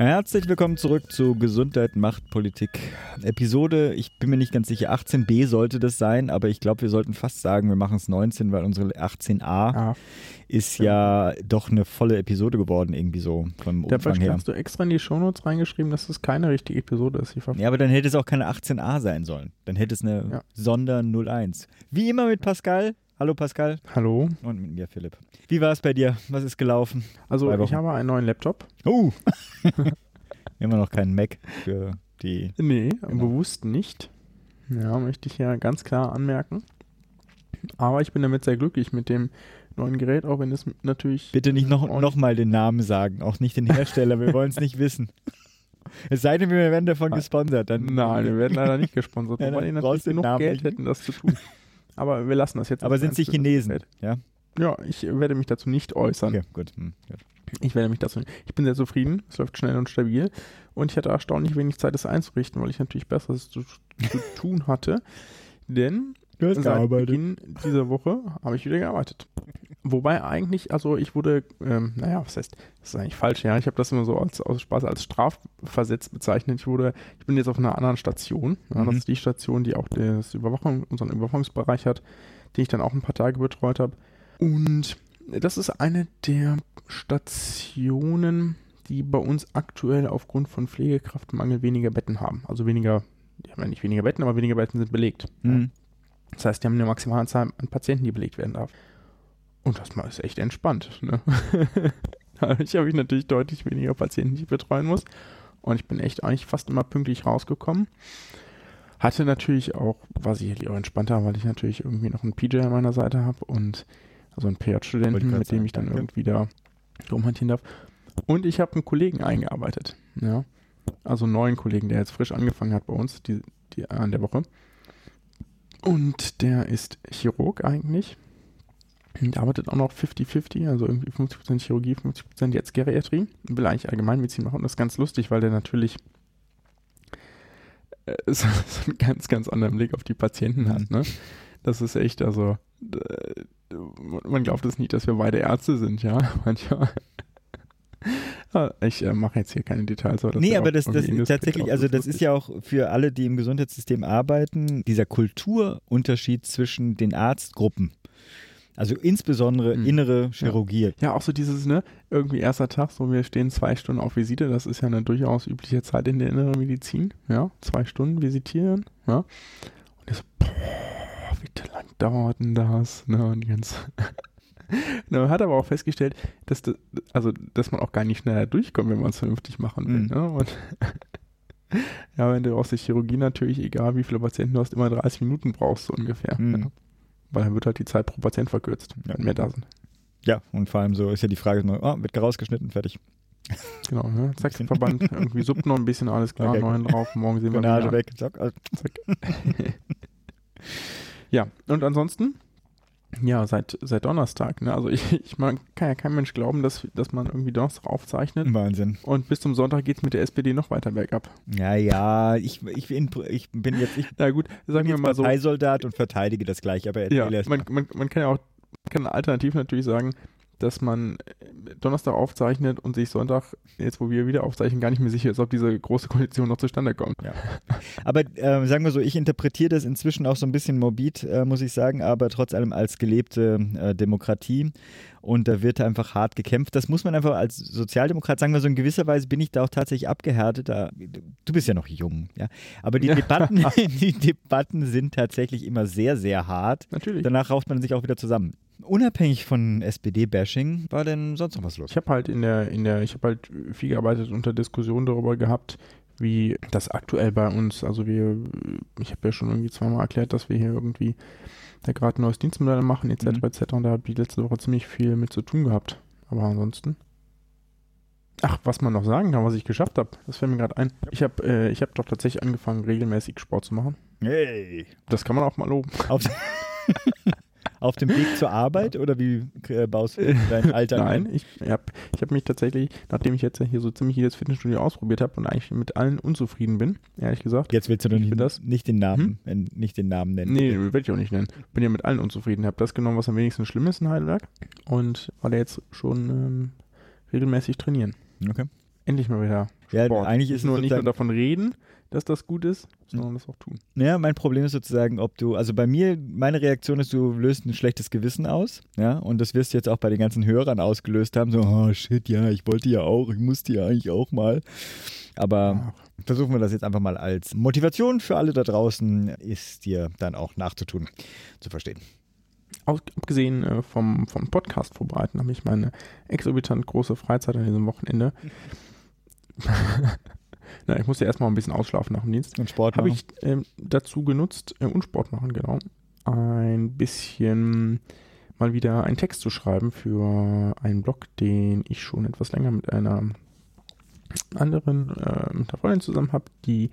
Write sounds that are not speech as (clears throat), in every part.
Herzlich willkommen zurück zu Gesundheit macht Politik. Episode, ich bin mir nicht ganz sicher, 18b sollte das sein, aber ich glaube, wir sollten fast sagen, wir machen es 19, weil unsere 18a ah. ist ja doch eine volle Episode geworden, irgendwie so vom Umfang Umfang her. hast du extra in die Shownotes reingeschrieben, dass es keine richtige Episode ist. Ja, aber dann hätte es auch keine 18a sein sollen. Dann hätte es eine ja. Sonder 01. Wie immer mit Pascal. Hallo Pascal. Hallo. Und mit mir Philipp. Wie war es bei dir? Was ist gelaufen? Also ich habe einen neuen Laptop. Oh. (laughs) Immer noch keinen Mac für die. Nee, genau. bewusst nicht. Ja, möchte ich ja ganz klar anmerken. Aber ich bin damit sehr glücklich mit dem neuen Gerät, auch wenn es natürlich. Bitte nicht noch, noch mal den Namen sagen, auch nicht den (laughs) Hersteller, wir wollen es nicht wissen. Es sei denn, wir werden davon gesponsert. Dann Nein, wir werden leider nicht gesponsert, ja, weil die natürlich genug Geld hätten, das zu tun. Aber wir lassen das jetzt. Aber sind sie Chinesen? Ja. Ja, ich werde mich dazu nicht äußern. Okay, gut. Hm, gut. Ich werde mich dazu. Ich bin sehr zufrieden. Es läuft schnell und stabil. Und ich hatte erstaunlich wenig Zeit, das einzurichten, weil ich natürlich Besseres zu, zu tun hatte. Denn seit gearbeitet. Beginn dieser Woche habe ich wieder gearbeitet. Wobei eigentlich, also ich wurde, ähm, naja, was heißt, das ist eigentlich falsch, ja. Ich habe das immer so als, aus Spaß als Strafversetzt bezeichnet. Ich wurde, ich bin jetzt auf einer anderen Station. Ja, mhm. Das ist die Station, die auch das Überwachung, unseren Überwachungsbereich hat, den ich dann auch ein paar Tage betreut habe. Und das ist eine der Stationen, die bei uns aktuell aufgrund von Pflegekraftmangel weniger Betten haben. Also weniger, die haben ja nicht weniger Betten, aber weniger Betten sind belegt. Mhm. Das heißt, die haben eine maximale Anzahl an Patienten, die belegt werden darf. Und das ist echt entspannt. Ne? (laughs) Dadurch habe ich natürlich deutlich weniger Patienten, die ich betreuen muss. Und ich bin echt eigentlich fast immer pünktlich rausgekommen. Hatte natürlich auch, war sicherlich auch entspannter, weil ich natürlich irgendwie noch einen PJ an meiner Seite habe und also einen PJ-Studenten, mit dem ich dann irgendwie da rumhantieren darf. Und ich habe einen Kollegen eingearbeitet. Ja. Also einen neuen Kollegen, der jetzt frisch angefangen hat bei uns die, die, an der Woche. Und der ist Chirurg eigentlich. Und arbeitet auch noch 50-50, also irgendwie 50% Chirurgie, 50% jetzt Geriatrie. Will eigentlich Allgemeinmedizin machen. Und das ist ganz lustig, weil der natürlich äh, so, (laughs) so einen ganz, ganz anderen Blick auf die Patienten hat. Ne? Das ist echt, also äh, man glaubt es nicht, dass wir beide Ärzte sind, ja, (laughs) manchmal. Ich äh, mache jetzt hier keine Details. Aber das nee, aber das, das tatsächlich, also das ist ja auch für alle, die im Gesundheitssystem arbeiten, dieser Kulturunterschied zwischen den Arztgruppen. Also insbesondere mhm. innere Chirurgie. Ja. auch so dieses, ne, irgendwie erster Tag, so wir stehen zwei Stunden auf Visite, das ist ja eine durchaus übliche Zeit in der inneren Medizin, ja, zwei Stunden visitieren, ja. Und so, boah, wie lang dauert denn das? Ne, und ganz (laughs) man hat aber auch festgestellt, dass, das, also, dass man auch gar nicht schneller durchkommt, wenn man es vernünftig machen will. Mhm. Ne? Und (laughs) ja, wenn du aus der Chirurgie natürlich, egal wie viele Patienten du hast, immer 30 Minuten brauchst, so ungefähr. Mhm. Ja. Weil dann wird halt die Zeit pro Patient verkürzt, wenn mehr da sind. Ja, und vor allem so ist ja die Frage, oh, wird rausgeschnitten, fertig. Genau, ne? Zack, Verband, irgendwie suppt noch ein bisschen, alles klar, okay. neuen drauf, morgen sehen wir wieder. weg, zack, zack. (laughs) Ja, und ansonsten, ja, seit, seit Donnerstag, ne? Also ich, ich man kann ja kein Mensch glauben, dass, dass man irgendwie Donnerstag aufzeichnet. Wahnsinn. Und bis zum Sonntag geht es mit der SPD noch weiter bergab. Ja, ja, ich, ich, bin, ich bin jetzt, ich Na gut, sagen wir mal so. Parteisoldat und verteidige das gleich, aber ja, man, man, man kann ja auch, kann alternativ natürlich sagen, dass man äh, Donnerstag aufzeichnet und sich Sonntag, jetzt wo wir wieder aufzeichnen, gar nicht mehr sicher ist, ob diese große Koalition noch zustande kommt. Ja. Aber äh, sagen wir so, ich interpretiere das inzwischen auch so ein bisschen morbid, äh, muss ich sagen, aber trotz allem als gelebte äh, Demokratie. Und da wird einfach hart gekämpft. Das muss man einfach als Sozialdemokrat sagen, wir so in gewisser Weise bin ich da auch tatsächlich abgehärtet. Da, du bist ja noch jung, ja. Aber die, ja. Debatten, (laughs) die Debatten sind tatsächlich immer sehr, sehr hart. Natürlich. Danach rauft man sich auch wieder zusammen. Unabhängig von SPD-Bashing, war denn sonst noch was los? Ich habe halt in der, in der, ich habe halt viel gearbeitet unter Diskussionen darüber gehabt, wie das aktuell bei uns, also wir, ich habe ja schon irgendwie zweimal erklärt, dass wir hier irgendwie da gerade ein neues Dienstmodell machen, etc. Mhm. etc. Und da habe ich letzte Woche ziemlich viel mit zu tun gehabt. Aber ansonsten. Ach, was man noch sagen kann, was ich geschafft habe, das fällt mir gerade ein. Ich habe äh, hab doch tatsächlich angefangen, regelmäßig Sport zu machen. Hey. Das kann man auch mal loben. Auf (laughs) (laughs) dem Weg zur Arbeit oder wie äh, baust du deinen (laughs) Alltag Nein, ein? ich habe ich hab mich tatsächlich, nachdem ich jetzt ja hier so ziemlich jedes Fitnessstudio ausprobiert habe und eigentlich mit allen unzufrieden bin, ehrlich gesagt. Jetzt willst du doch Ich nicht, will das- nicht den Namen, äh, nicht den Namen nennen. Nee, werde ich auch nicht nennen. Bin ja mit allen unzufrieden. Habe das genommen, was am wenigsten schlimm ist in Heidelberg und war da jetzt schon ähm, regelmäßig trainieren. Okay. Endlich mal wieder Ja, Sport. eigentlich nicht ist nur, nicht nur davon reden, dass das gut ist, sondern das auch tun. Ja, mein Problem ist sozusagen, ob du, also bei mir, meine Reaktion ist, du löst ein schlechtes Gewissen aus, ja, und das wirst du jetzt auch bei den ganzen Hörern ausgelöst haben, so, oh shit, ja, ich wollte ja auch, ich musste ja eigentlich auch mal. Aber versuchen wir das jetzt einfach mal als Motivation für alle da draußen, ist dir dann auch nachzutun, zu verstehen. Abgesehen äh, vom, vom Podcast vorbereiten, habe ich meine exorbitant große Freizeit an diesem Wochenende. (laughs) Na, ich musste erstmal ein bisschen ausschlafen nach dem Dienst. Und Sport Habe machen. ich ähm, dazu genutzt, äh, und Sport machen, genau, ein bisschen mal wieder einen Text zu schreiben für einen Blog, den ich schon etwas länger mit einer anderen, äh, mit einer Freundin zusammen habe, die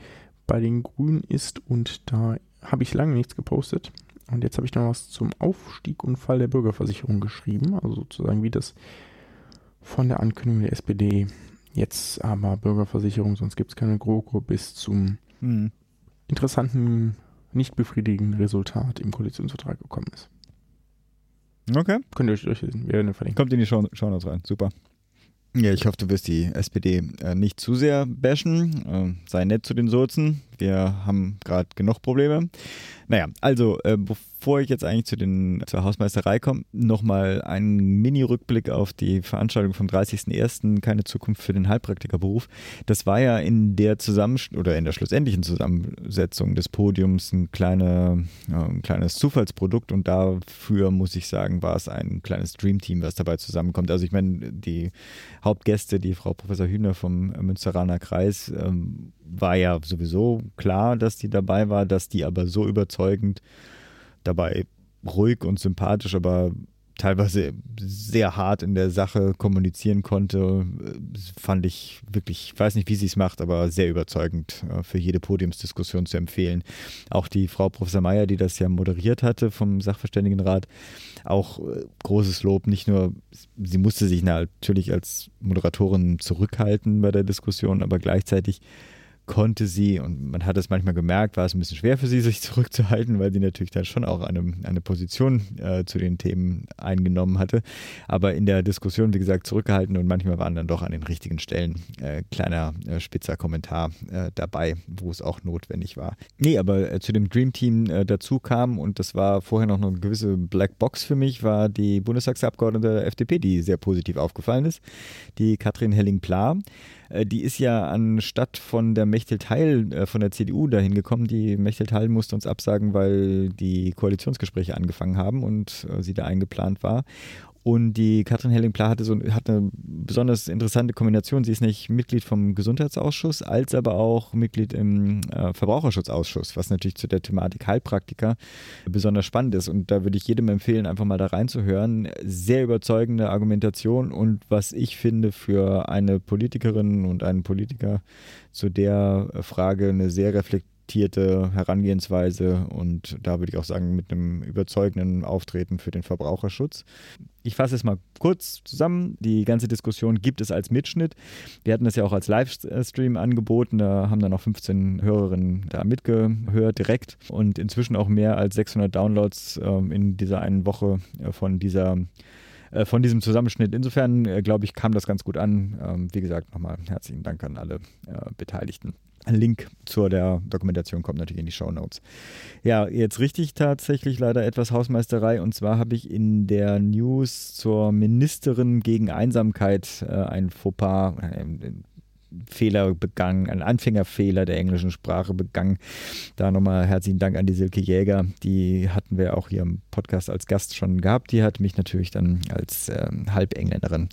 bei den Grünen ist und da habe ich lange nichts gepostet. Und jetzt habe ich noch was zum Aufstieg und Fall der Bürgerversicherung geschrieben, also sozusagen wie das von der Ankündigung der SPD jetzt aber Bürgerversicherung, sonst gibt es keine GroKo bis zum Hm. interessanten, nicht befriedigenden Resultat im Koalitionsvertrag gekommen ist. Okay. Könnt ihr euch durchlesen, wir werden verlinken. Kommt in die Show Shownotes rein. Super. Ja, ich hoffe, du wirst die SPD äh, nicht zu sehr bashen. Äh, sei nett zu den Sozen. Wir haben gerade genug Probleme. Naja, also, äh, bevor ich jetzt eigentlich zu den, zur Hausmeisterei komme, nochmal ein Mini-Rückblick auf die Veranstaltung vom 30.01. Keine Zukunft für den Heilpraktikerberuf. Das war ja in der Zusammen oder in der schlussendlichen Zusammensetzung des Podiums ein, kleine, ja, ein kleines Zufallsprodukt und dafür muss ich sagen, war es ein kleines Dreamteam, was dabei zusammenkommt. Also ich meine, die Hauptgäste, die Frau Professor Hühner vom Münsteraner Kreis, ähm, war ja sowieso klar, dass die dabei war, dass die aber so überzeugend dabei ruhig und sympathisch, aber teilweise sehr hart in der Sache kommunizieren konnte, äh, fand ich wirklich, ich weiß nicht, wie sie es macht, aber sehr überzeugend äh, für jede Podiumsdiskussion zu empfehlen. Auch die Frau Professor Meyer, die das ja moderiert hatte vom Sachverständigenrat, auch äh, großes Lob. Nicht nur, sie musste sich natürlich als Moderatorin zurückhalten bei der Diskussion, aber gleichzeitig konnte sie, und man hat es manchmal gemerkt, war es ein bisschen schwer für sie, (laughs) sich zurückzuhalten, weil sie natürlich dann schon auch eine, eine Position äh, zu den Themen eingenommen hatte. Aber in der Diskussion, wie gesagt, zurückgehalten und manchmal waren dann doch an den richtigen Stellen äh, kleiner äh, spitzer Kommentar äh, dabei, wo es auch notwendig war. Nee, aber äh, zu dem Dream Team äh, dazu kam, und das war vorher noch eine gewisse Black Box für mich, war die Bundestagsabgeordnete der FDP, die sehr positiv aufgefallen ist, die Katrin Helling-Pla. Äh, Die ist ja anstatt von der Mechthild-Heil äh, von der CDU dahin gekommen. Die Mechthild-Heil musste uns absagen, weil die Koalitionsgespräche angefangen haben und äh, sie da eingeplant war. Und die Katrin Helling-Pla hatte so hat eine besonders interessante Kombination. Sie ist nicht Mitglied vom Gesundheitsausschuss, als aber auch Mitglied im äh, Verbraucherschutzausschuss, was natürlich zu der Thematik Heilpraktiker besonders spannend ist. Und da würde ich jedem empfehlen, einfach mal da reinzuhören. Sehr überzeugende Argumentation und was ich finde für eine Politikerin und einen Politiker zu der Frage eine sehr reflektierte reflektierte Herangehensweise und da würde ich auch sagen, mit einem überzeugenden Auftreten für den Verbraucherschutz. Ich fasse es mal kurz zusammen. Die ganze Diskussion gibt es als Mitschnitt. Wir hatten das ja auch als Livestream angeboten. Da haben dann auch 15 Hörerinnen da mitgehört direkt und inzwischen auch mehr als 600 Downloads ähm, in dieser einen Woche äh, von dieser äh, von diesem Zusammenschnitt. Insofern, äh, glaube ich, kam das ganz gut an. Ähm, wie gesagt, nochmal herzlichen Dank an alle Beteiligten. Ein Link zu der Dokumentation kommt natürlich in die Show Notes. Ja, jetzt richtig tatsächlich leider etwas Hausmeisterei. Und zwar habe ich in der News zur Ministerin gegen Einsamkeit äh, ein Fauxpas, äh, Fehler begangen, einen Anfängerfehler der englischen Sprache begangen. Da nochmal herzlichen Dank an die Silke Jäger. Die hatten wir auch hier im Podcast als Gast schon gehabt. Die hat mich natürlich dann als ähm, Halbengländerin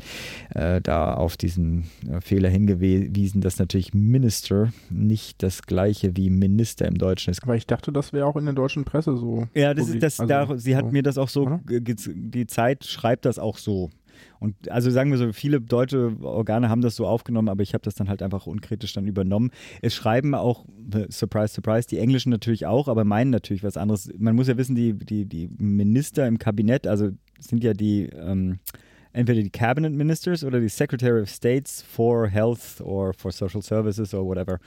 äh, da auf diesen äh, Fehler hingewiesen, dass natürlich Minister nicht das gleiche wie Minister im Deutschen ist. Aber ich dachte, das wäre auch in der deutschen Presse so. Ja, das ist das, Also, da, sie hat so. mir das auch so, die Zeit schreibt das auch so. Und also sagen wir so, viele deutsche Organe haben das so aufgenommen, aber ich habe das dann halt einfach unkritisch dann übernommen. Es schreiben auch, surprise, surprise, die Englischen natürlich auch, aber meinen natürlich was anderes. Man muss ja wissen, die, die, die Minister im Kabinett, also sind ja die ähm, entweder die Cabinet Ministers oder die Secretary of States for Health or for Social Services or whatever.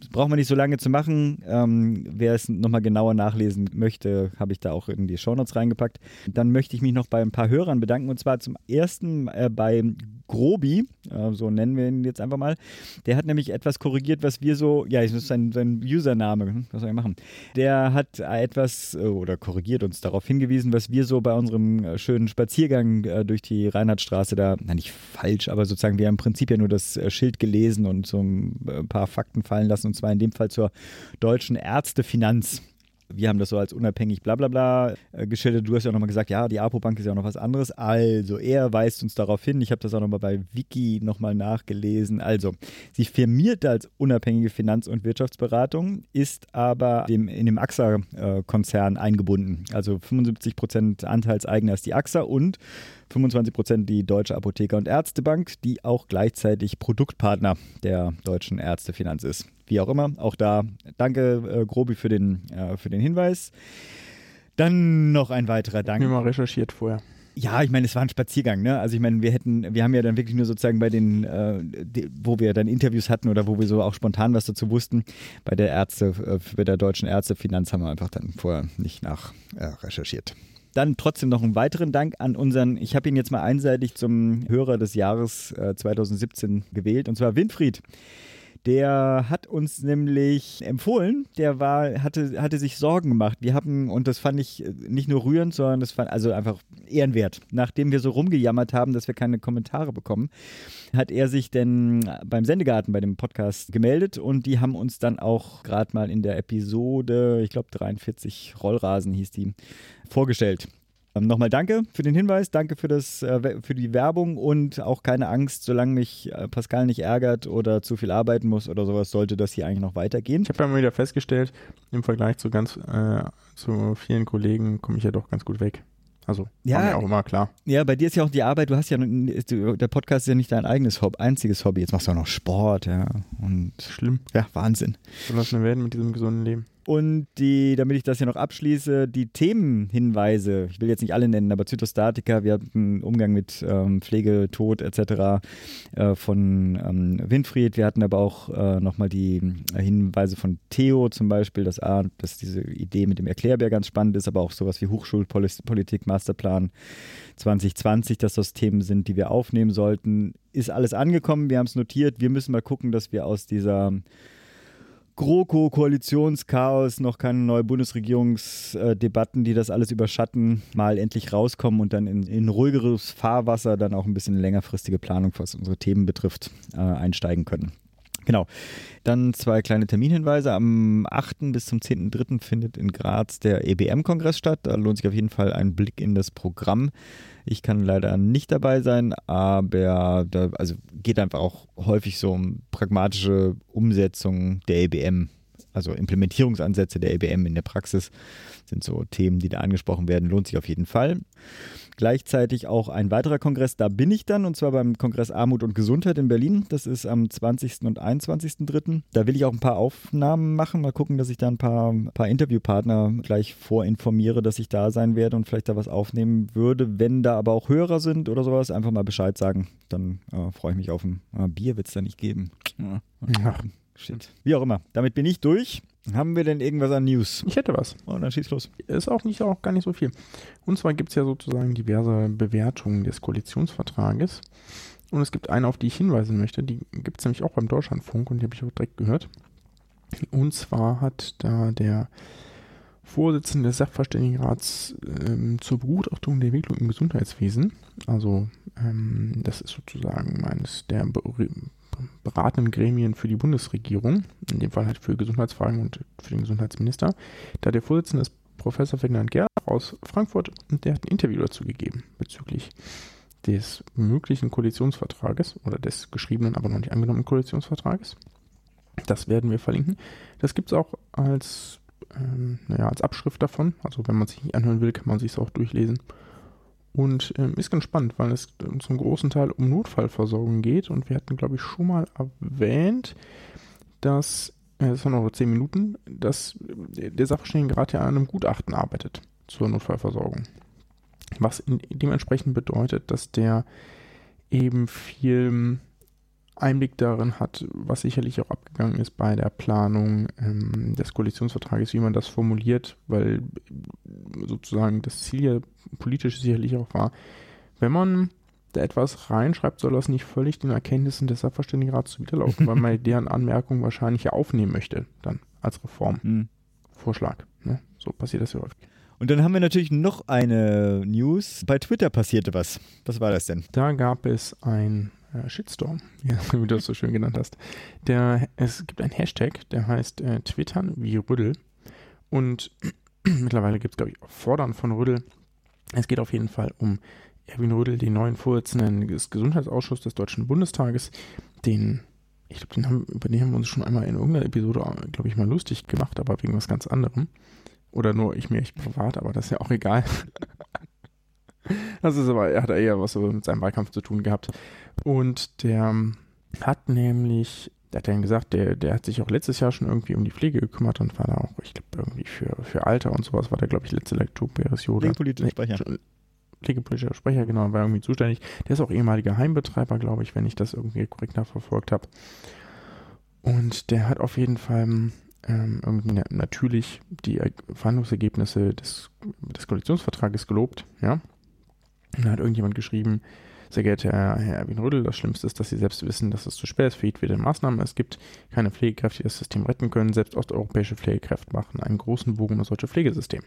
Das braucht man nicht so lange zu machen. Ähm, wer es nochmal genauer nachlesen möchte, habe ich da auch in die Shownotes reingepackt. Dann möchte ich mich noch bei ein paar Hörern bedanken und zwar zum ersten äh, bei Grobi, äh, so nennen wir ihn jetzt einfach mal. Der hat nämlich etwas korrigiert, was wir so, ja, das ist sein, sein Username, hm, was soll ich machen? Der hat etwas äh, oder korrigiert uns darauf hingewiesen, was wir so bei unserem äh, schönen Spaziergang äh, durch die Reinhardtstraße da, na nicht falsch, aber sozusagen wir haben im Prinzip ja nur das äh, Schild gelesen und so ein paar Fakten fallen lassen und zwar in dem Fall zur deutschen Ärztefinanz wir haben das so als unabhängig bla bla bla äh, geschildert. Du hast ja auch nochmal gesagt, ja, die APO-Bank ist ja auch noch was anderes. Also, er weist uns darauf hin. Ich habe das auch nochmal bei Wiki nochmal nachgelesen. Also, sie firmiert als unabhängige Finanz- und Wirtschaftsberatung, ist aber dem, in dem AXA-Konzern eingebunden. Also 75 Prozent Anteilseigner ist die AXA und 25 Prozent die Deutsche Apotheker- und Ärztebank, die auch gleichzeitig Produktpartner der Deutschen Ärztefinanz ist wie auch immer. Auch da danke, äh, Grobi, für den, äh, für den Hinweis. Dann noch ein weiterer Dank. Ich mal recherchiert vorher. Ja, ich meine, es war ein Spaziergang, ne? Also ich meine, wir hätten, wir haben ja dann wirklich nur sozusagen bei den, äh, die, wo wir dann Interviews hatten oder wo wir so auch spontan was dazu wussten, bei der Ärzte, äh, bei der deutschen Ärztefinanz haben wir einfach dann vorher nicht nach äh, recherchiert. Dann trotzdem noch einen weiteren Dank an unseren, ich habe ihn jetzt mal einseitig zum Hörer des Jahres äh, 2017 gewählt, und zwar Winfried. Der hat uns nämlich empfohlen, der war, hatte, hatte sich Sorgen gemacht. Wir haben, und das fand ich nicht nur rührend, sondern das fand also einfach ehrenwert. Nachdem wir so rumgejammert haben, dass wir keine Kommentare bekommen, hat er sich denn beim Sendegarten, bei dem Podcast gemeldet und die haben uns dann auch gerade mal in der Episode, ich glaube 43 Rollrasen hieß die, vorgestellt. Ähm, nochmal danke für den Hinweis, danke für, das, äh, für die Werbung und auch keine Angst, solange mich äh, Pascal nicht ärgert oder zu viel arbeiten muss oder sowas, sollte das hier eigentlich noch weitergehen. Ich habe ja mal wieder festgestellt, im Vergleich zu ganz äh, zu vielen Kollegen komme ich ja doch ganz gut weg. Also, ja, war mir auch immer klar. Ja, bei dir ist ja auch die Arbeit, du hast ja, der Podcast ist ja nicht dein eigenes Hobby, einziges Hobby. Jetzt machst du auch noch Sport, ja. Und Schlimm. Ja, Wahnsinn. So lassen wir werden mit diesem gesunden Leben. Und die, damit ich das hier noch abschließe, die Themenhinweise, ich will jetzt nicht alle nennen, aber Zytostatika, wir hatten Umgang mit ähm, Pflege, Tod etc. Äh, von ähm, Winfried, wir hatten aber auch äh, nochmal die äh, Hinweise von Theo zum Beispiel, dass, A, dass diese Idee mit dem Erklärbär ganz spannend ist, aber auch sowas wie Hochschulpolitik, Masterplan 2020, dass das Themen sind, die wir aufnehmen sollten. Ist alles angekommen, wir haben es notiert, wir müssen mal gucken, dass wir aus dieser GroKo-Koalitionschaos, noch keine neue Bundesregierungsdebatten, die das alles überschatten, mal endlich rauskommen und dann in, in ruhigeres Fahrwasser dann auch ein bisschen längerfristige Planung, was unsere Themen betrifft, äh, einsteigen können. Genau. Dann zwei kleine Terminhinweise. Am 8. bis zum 10.3. findet in Graz der EBM-Kongress statt. Da lohnt sich auf jeden Fall ein Blick in das Programm. Ich kann leider nicht dabei sein, aber da also geht einfach auch häufig so um pragmatische Umsetzung der EBM, also Implementierungsansätze der EBM in der Praxis sind so Themen, die da angesprochen werden, lohnt sich auf jeden Fall. Gleichzeitig auch ein weiterer Kongress, da bin ich dann, und zwar beim Kongress Armut und Gesundheit in Berlin. Das ist am 20. und 21.03. Da will ich auch ein paar Aufnahmen machen. Mal gucken, dass ich da ein paar, paar Interviewpartner gleich vorinformiere, dass ich da sein werde und vielleicht da was aufnehmen würde. Wenn da aber auch Hörer sind oder sowas, einfach mal Bescheid sagen. Dann äh, freue ich mich auf ein äh, Bier, wird es da nicht geben. Ja. Shit. Wie auch immer. Damit bin ich durch. Haben wir denn irgendwas an News? Ich hätte was. Oh, dann schieß los. Ist auch nicht auch gar nicht so viel. Und zwar gibt es ja sozusagen diverse Bewertungen des Koalitionsvertrages. Und es gibt eine, auf die ich hinweisen möchte. Die gibt es nämlich auch beim Deutschlandfunk und die habe ich auch direkt gehört. Und zwar hat da der Vorsitzende des Sachverständigenrats ähm, zur Begutachtung der Entwicklung im Gesundheitswesen, also ähm, das ist sozusagen eines der beratenden Gremien für die Bundesregierung, in dem Fall halt für Gesundheitsfragen und für den Gesundheitsminister. Da der Vorsitzende ist Professor Ferdinand Gerl aus Frankfurt und der hat ein Interview dazu gegeben bezüglich des möglichen Koalitionsvertrages oder des geschriebenen, aber noch nicht angenommenen Koalitionsvertrages. Das werden wir verlinken. Das gibt es auch als, ähm, naja, als Abschrift davon. Also wenn man sich nicht anhören will, kann man sich es auch durchlesen. Und ähm, ist ganz spannend, weil es ähm, zum großen Teil um Notfallversorgung geht und wir hatten, glaube ich, schon mal erwähnt, dass, äh, das waren noch zehn Minuten, dass äh, der Sachverständige gerade an einem Gutachten arbeitet zur Notfallversorgung. Was in, dementsprechend bedeutet, dass der eben viel Einblick darin hat, was sicherlich auch abgegangen ist bei der Planung ähm, des Koalitionsvertrages, wie man das formuliert, weil sozusagen das Ziel ja politisch sicherlich auch war, wenn man da etwas reinschreibt, soll das nicht völlig den Erkenntnissen des Sachverständigenrats zuwiderlaufen, weil man (laughs) deren Anmerkungen wahrscheinlich ja aufnehmen möchte, dann als Reformvorschlag. Hm. Ne? So passiert das ja häufig. Und dann haben wir natürlich noch eine News. Bei Twitter passierte was. Was war das denn? Da gab es ein äh, Shitstorm, (laughs) wie du das so schön genannt hast. Der, es gibt einen Hashtag, der heißt äh, Twittern wie Rüddel. Und (clears throat) mittlerweile gibt es, glaube ich, auch Fordern von Rüddel. Es geht auf jeden Fall um Erwin Rüddel, den neuen Vorsitzenden des Gesundheitsausschusses des Deutschen Bundestages, den ich glaube, den haben, über den haben wir uns schon einmal in irgendeiner Episode, glaube ich, mal lustig gemacht, aber wegen was ganz anderem. Oder nur ich mir echt privat, aber das ist ja auch egal. (laughs) Das ist aber, er hat eher was mit seinem Wahlkampf zu tun gehabt. Und der hat nämlich, der hat dann gesagt, der, der hat sich auch letztes Jahr schon irgendwie um die Pflege gekümmert und war da auch, ich glaube, irgendwie für, für Alter und sowas war der, glaube ich, letzte Lekturperiode. Pflegepolitischer Sprecher. Pflegepolitischer Sprecher, genau, war irgendwie zuständig. Der ist auch ehemaliger Heimbetreiber, glaube ich, wenn ich das irgendwie korrekt nachverfolgt habe. Und der hat auf jeden Fall ähm, irgendwie natürlich die Verhandlungsergebnisse des, des Koalitionsvertrages gelobt, ja. Und da hat irgendjemand geschrieben, sehr geehrter Herr, Erwin Rüdel, das Schlimmste ist, dass Sie selbst wissen, dass es zu spät ist für jedwede Maßnahme. Es gibt keine Pflegekräfte, die das System retten können. Selbst osteuropäische Pflegekräfte machen einen großen Bogen um das deutsche Pflegesystem.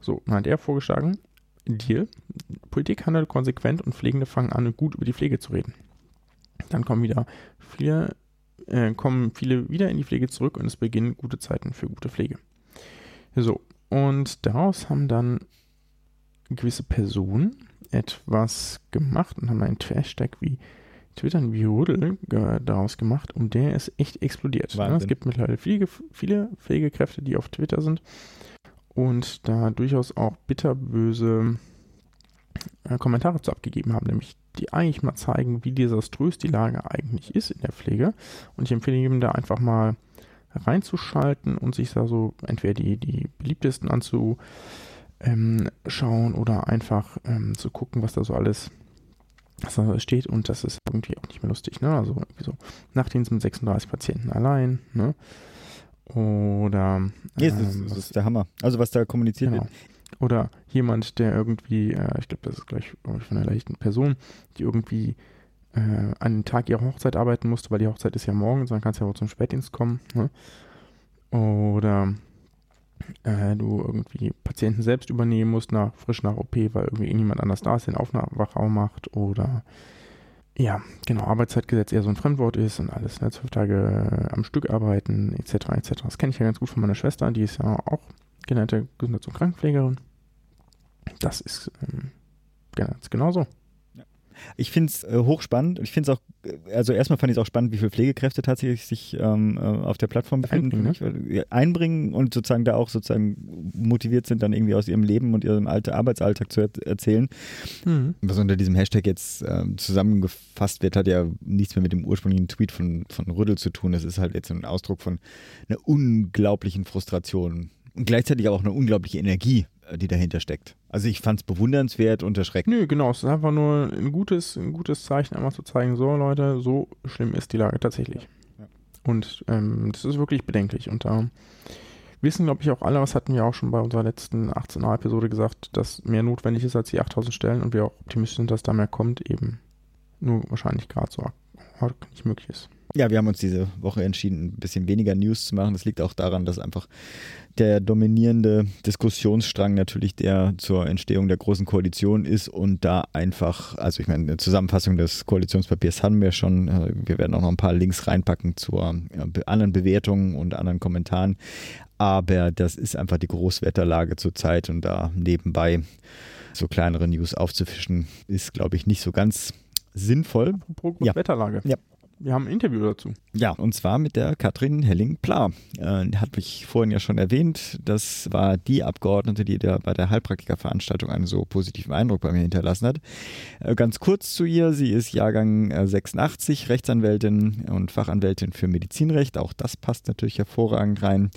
So, dann hat er vorgeschlagen, Deal, Politik handelt konsequent und Pflegende fangen an, gut über die Pflege zu reden. Dann kommen wieder viele, äh, kommen viele wieder in die Pflege zurück und es beginnen gute Zeiten für gute Pflege. So, und daraus haben dann gewisse Personen etwas gemacht und haben einen Hashtag wie Twittern wie Rudel daraus gemacht und der ist echt explodiert. Ne? Es gibt mittlerweile viele, viele Pflegekräfte, die auf Twitter sind und da durchaus auch bitterböse äh, Kommentare zu abgegeben haben, nämlich die eigentlich mal zeigen, wie desaströs die Lage eigentlich ist in der Pflege. Und ich empfehle jedem da einfach mal reinzuschalten und sich da so entweder die, die beliebtesten anzu, ähm, schauen oder einfach ähm, zu gucken, was da so alles was da steht und das ist irgendwie auch nicht mehr lustig, ne? Also irgendwie so Nachtdienst mit 36 Patienten allein, ne? Oder ähm, ja, das, ist, das ist der Hammer. Also was da kommuniziert genau. wird. Oder jemand, der irgendwie, äh, ich glaube, das ist gleich von einer leichten Person, die irgendwie äh, an den Tag ihrer Hochzeit arbeiten musste, weil die Hochzeit ist ja morgen, dann kannst du ja auch zum Spätdienst kommen. Ne? Oder äh, du irgendwie Patienten selbst übernehmen musst, nach, frisch nach OP, weil irgendwie niemand anders da ist, den Aufwachraum macht oder ja, genau, Arbeitszeitgesetz eher so ein Fremdwort ist und alles, ne, zwölf Tage am Stück arbeiten, etc., etc. Das kenne ich ja ganz gut von meiner Schwester, die ist ja auch genannte Gesundheits- und Krankenpflegerin. Das ist ähm, ganz genauso. Ich finde es äh, hochspannend. Ich finde es auch, äh, also erstmal fand ich es auch spannend, wie viele Pflegekräfte tatsächlich sich ähm, äh, auf der Plattform befinden. Einbringen, ne? einbringen und sozusagen da auch sozusagen motiviert sind, dann irgendwie aus ihrem Leben und ihrem alte Arbeitsalltag zu er erzählen. Mhm. Was unter diesem Hashtag jetzt äh, zusammengefasst wird, hat ja nichts mehr mit dem ursprünglichen Tweet von, von Rüddel zu tun. Es ist halt jetzt ein Ausdruck von einer unglaublichen Frustration und gleichzeitig auch eine unglaubliche Energie, äh, die dahinter steckt. Also ich fand es bewundernswert und erschreckend. Nö, genau, es ist einfach nur ein gutes, ein gutes Zeichen, einmal zu zeigen, so Leute, so schlimm ist die Lage tatsächlich. Ja. Und ähm, das ist wirklich bedenklich. Und da wissen, glaube ich, auch alle, was hatten wir auch schon bei unserer letzten 18a-Episode gesagt, dass mehr notwendig ist als die 8000 Stellen und wir auch optimistisch sind, dass da mehr kommt, eben nur wahrscheinlich gerade so nicht möglich ist. Ja, wir haben uns diese Woche entschieden, ein bisschen weniger News zu machen. Das liegt auch daran, dass einfach der dominierende Diskussionsstrang natürlich der zur Entstehung der Großen Koalition ist und da einfach, also ich meine, eine Zusammenfassung des Koalitionspapiers haben wir schon. Äh, wir werden auch noch ein paar Links reinpacken zu anderen Bewertungen und anderen Kommentaren. Aber das ist einfach die Großwetterlage zurzeit und da nebenbei so kleinere News aufzufischen, ist, glaube ich, nicht so ganz sinnvoll. Apropos ja. Wetterlage. Ja. Wir haben ein Interview dazu. Ja, und zwar mit der Katrin Helling-Pla. Äh, hatte ich vorhin ja schon erwähnt. Das war die Abgeordnete, die da bei der Heilpraktikerveranstaltung einen so positiven Eindruck bei mir hinterlassen hat. Äh, ganz kurz zu ihr. Sie ist Jahrgang äh, 86, Rechtsanwältin und Fachanwältin für Medizinrecht. Auch das passt natürlich hervorragend rein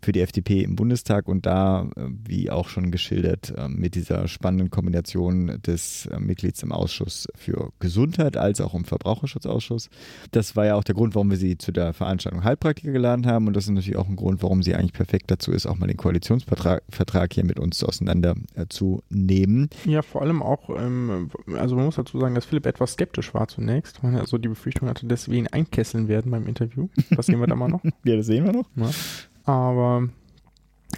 für die FDP im Bundestag und da, äh, wie auch schon geschildert, äh, mit dieser spannenden Kombination des äh, Mitglieds im Ausschuss für Gesundheit als auch im Verbraucherschutzausschuss. Das war ja auch der Grund, warum wir sie zu der Veranstaltung Heilpraktiker geladen haben. Und das ist natürlich auch ein Grund, warum sie eigentlich perfekt dazu ist, auch mal den Koalitionsvertrag Vertrag hier mit uns auseinanderzunehmen. Äh, ja, vor allem auch, ähm, also man muss dazu sagen, dass Philipp etwas skeptisch war zunächst, weil er so die Befürchtung hatte, dass wir ihn einkesseln werden beim Interview. Das sehen wir da mal noch. (laughs) ja, das sehen wir noch. Ja. Aber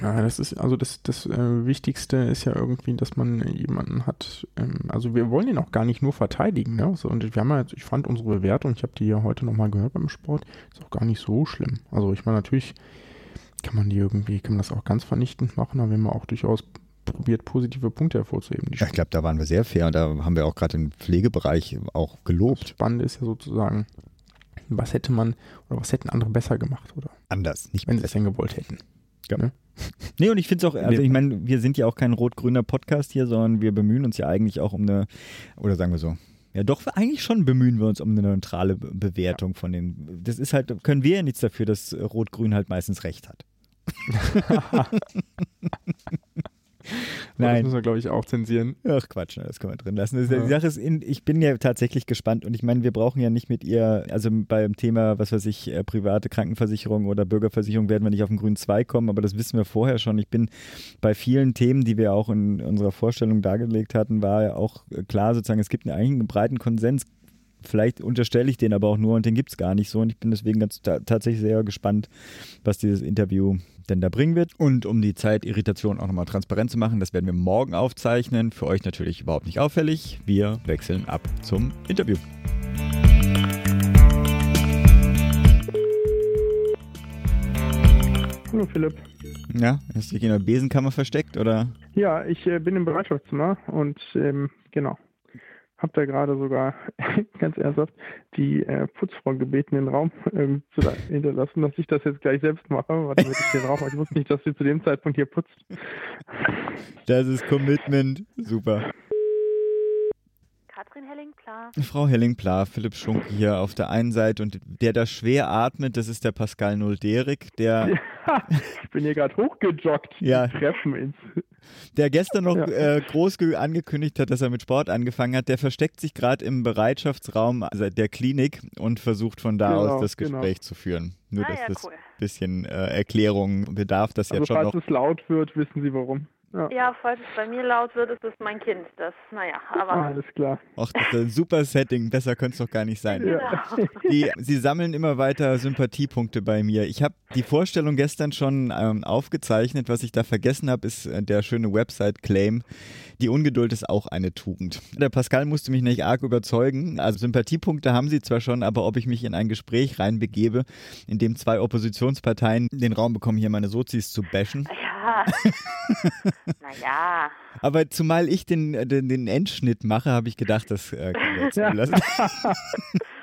ja, das ist, also das, das äh, Wichtigste ist ja irgendwie, dass man jemanden hat, ähm, also wir wollen ihn auch gar nicht nur verteidigen, ne? So, und wir haben ja jetzt, ich fand unsere Bewertung, ich habe die ja heute nochmal gehört beim Sport, ist auch gar nicht so schlimm. Also ich meine, natürlich kann man die irgendwie, kann man das auch ganz vernichtend machen, aber wir haben auch durchaus probiert, positive Punkte hervorzuheben. Ja, ich glaube, da waren wir sehr fair und da haben wir auch gerade im Pflegebereich auch gelobt. Das Spannende ist ja sozusagen, was hätte man oder was hätten andere besser gemacht oder anders, nicht wenn sie es denn gewollt hätten. Ja. Ne? (laughs) Nee, und ich finde es auch, also ich meine, wir sind ja auch kein rot-grüner Podcast hier, sondern wir bemühen uns ja eigentlich auch um eine, oder sagen wir so, ja, doch, eigentlich schon bemühen wir uns um eine neutrale Bewertung ja. von den. Das ist halt, können wir ja nichts dafür, dass Rot-Grün halt meistens recht hat. (laughs) (laughs) (laughs) Nein. Das müssen wir, glaube ich, auch zensieren. Ach Quatsch, das können wir drin lassen. Ja. Die Sache ist, ich bin ja tatsächlich gespannt und ich meine, wir brauchen ja nicht mit ihr, also beim Thema, was weiß ich, äh, private Krankenversicherung oder Bürgerversicherung werden wir nicht auf den grünen Zweig kommen, aber das wissen wir vorher schon. Ich bin bei vielen Themen, die wir auch in unserer Vorstellung dargelegt hatten, war ja auch klar sozusagen, es gibt eigentlich einen breiten Konsens vielleicht unterstelle ich den aber auch nur und den gibt es gar nicht so. Und ich bin deswegen ganz tatsächlich sehr gespannt, was dieses Interview denn da bringen wird. Und um die Zeitirritation auch nochmal transparent zu machen, das werden wir morgen aufzeichnen. Für euch natürlich überhaupt nicht auffällig. Wir wechseln ab zum Interview. Hallo Philipp. Ja, hast du dich in der Besenkammer versteckt oder? Ja, ich äh, bin im Bereitschaftszimmer und ähm, genau, habe da gerade sogar (laughs) ganz ernsthaft die äh, Putzfrau gebeten, den Raum ähm, zu hinterlassen, dass ich das jetzt gleich selbst mache, damit ich den Raum, ich wusste nicht, dass sie zu dem Zeitpunkt hier putzt. Das ist Commitment, super. Helling-Pla. Frau Helling-Pla, Philipp Schunk hier auf der einen Seite und der da schwer atmet, das ist der Pascal Nulderik, der... (laughs) ich bin hier gerade hochgejoggt. Ja. Treffen ins der gestern noch ja. äh, groß angekündigt hat, dass er mit Sport angefangen hat, der versteckt sich gerade im Bereitschaftsraum der Klinik und versucht von da genau, aus das genau. Gespräch genau. zu führen. Nur, ah, dass ja, das cool. bisschen äh, Erklärung bedarf, das also jetzt schon falls noch. es laut wird, wissen Sie warum. Ja. ja, falls es bei mir laut wird, ist es mein Kind. Das, naja, aber. Ah, alles klar. Ach, das ist ein super Setting. Besser könnte es doch gar nicht sein. Ja. (laughs) Die, sie sammeln immer weiter Sympathiepunkte bei mir. Ich habe die Vorstellung gestern schon ähm, aufgezeichnet. Was ich da vergessen habe, ist äh, der schöne Website-Claim. Die Ungeduld ist auch eine Tugend. Der Pascal musste mich nicht arg überzeugen. Also Sympathiepunkte haben sie zwar schon, aber ob ich mich in ein Gespräch reinbegebe, in dem zwei Oppositionsparteien den Raum bekommen, hier meine Sozis zu bashen. (laughs) (laughs) Ja. naja. Aber zumal ich den, den, den Endschnitt mache, habe ich gedacht, das äh, kann wir jetzt zulassen. (laughs)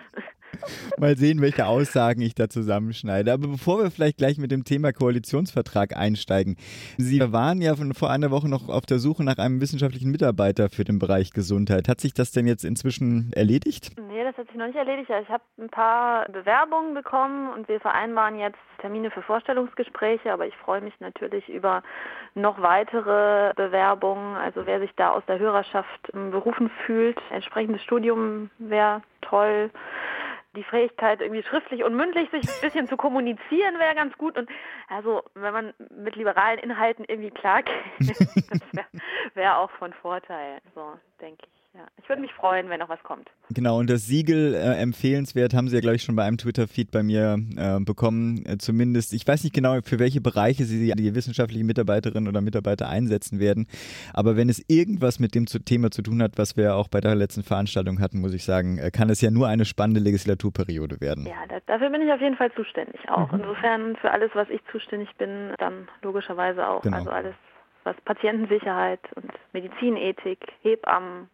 Mal sehen, welche Aussagen ich da zusammenschneide. Aber bevor wir vielleicht gleich mit dem Thema Koalitionsvertrag einsteigen. Sie waren ja von, vor einer Woche noch auf der Suche nach einem wissenschaftlichen Mitarbeiter für den Bereich Gesundheit. Hat sich das denn jetzt inzwischen erledigt? Nee, das hat sich noch nicht erledigt. Ich habe ein paar Bewerbungen bekommen und wir vereinbaren jetzt Termine für Vorstellungsgespräche, aber ich freue mich natürlich über noch weitere Bewerbungen. Also wer sich da aus der Hörerschaft berufen fühlt, entsprechendes Studium wäre toll die Fähigkeit, irgendwie schriftlich und mündlich sich ein bisschen zu kommunizieren, wäre ganz gut. Und also, wenn man mit liberalen Inhalten irgendwie klarkäme, (laughs) das wäre wär auch von Vorteil, so denke ich. Ja, ich würde mich freuen, wenn noch was kommt. Genau, und das Siegel äh, empfehlenswert haben Sie ja, glaube ich, schon bei einem Twitter-Feed bei mir äh, bekommen. Äh, zumindest, ich weiß nicht genau, für welche Bereiche Sie die wissenschaftliche Mitarbeiterin oder Mitarbeiter einsetzen werden. Aber wenn es irgendwas mit dem zu Thema zu tun hat, was wir auch bei der letzten Veranstaltung hatten, muss ich sagen, äh, kann es ja nur eine spannende Legislaturperiode werden. Ja, das, dafür bin ich auf jeden Fall zuständig auch. Mhm. Insofern für alles, was ich zuständig bin, dann logischerweise auch. Genau. Also alles, was Patientensicherheit und Medizinethik, Hebammen,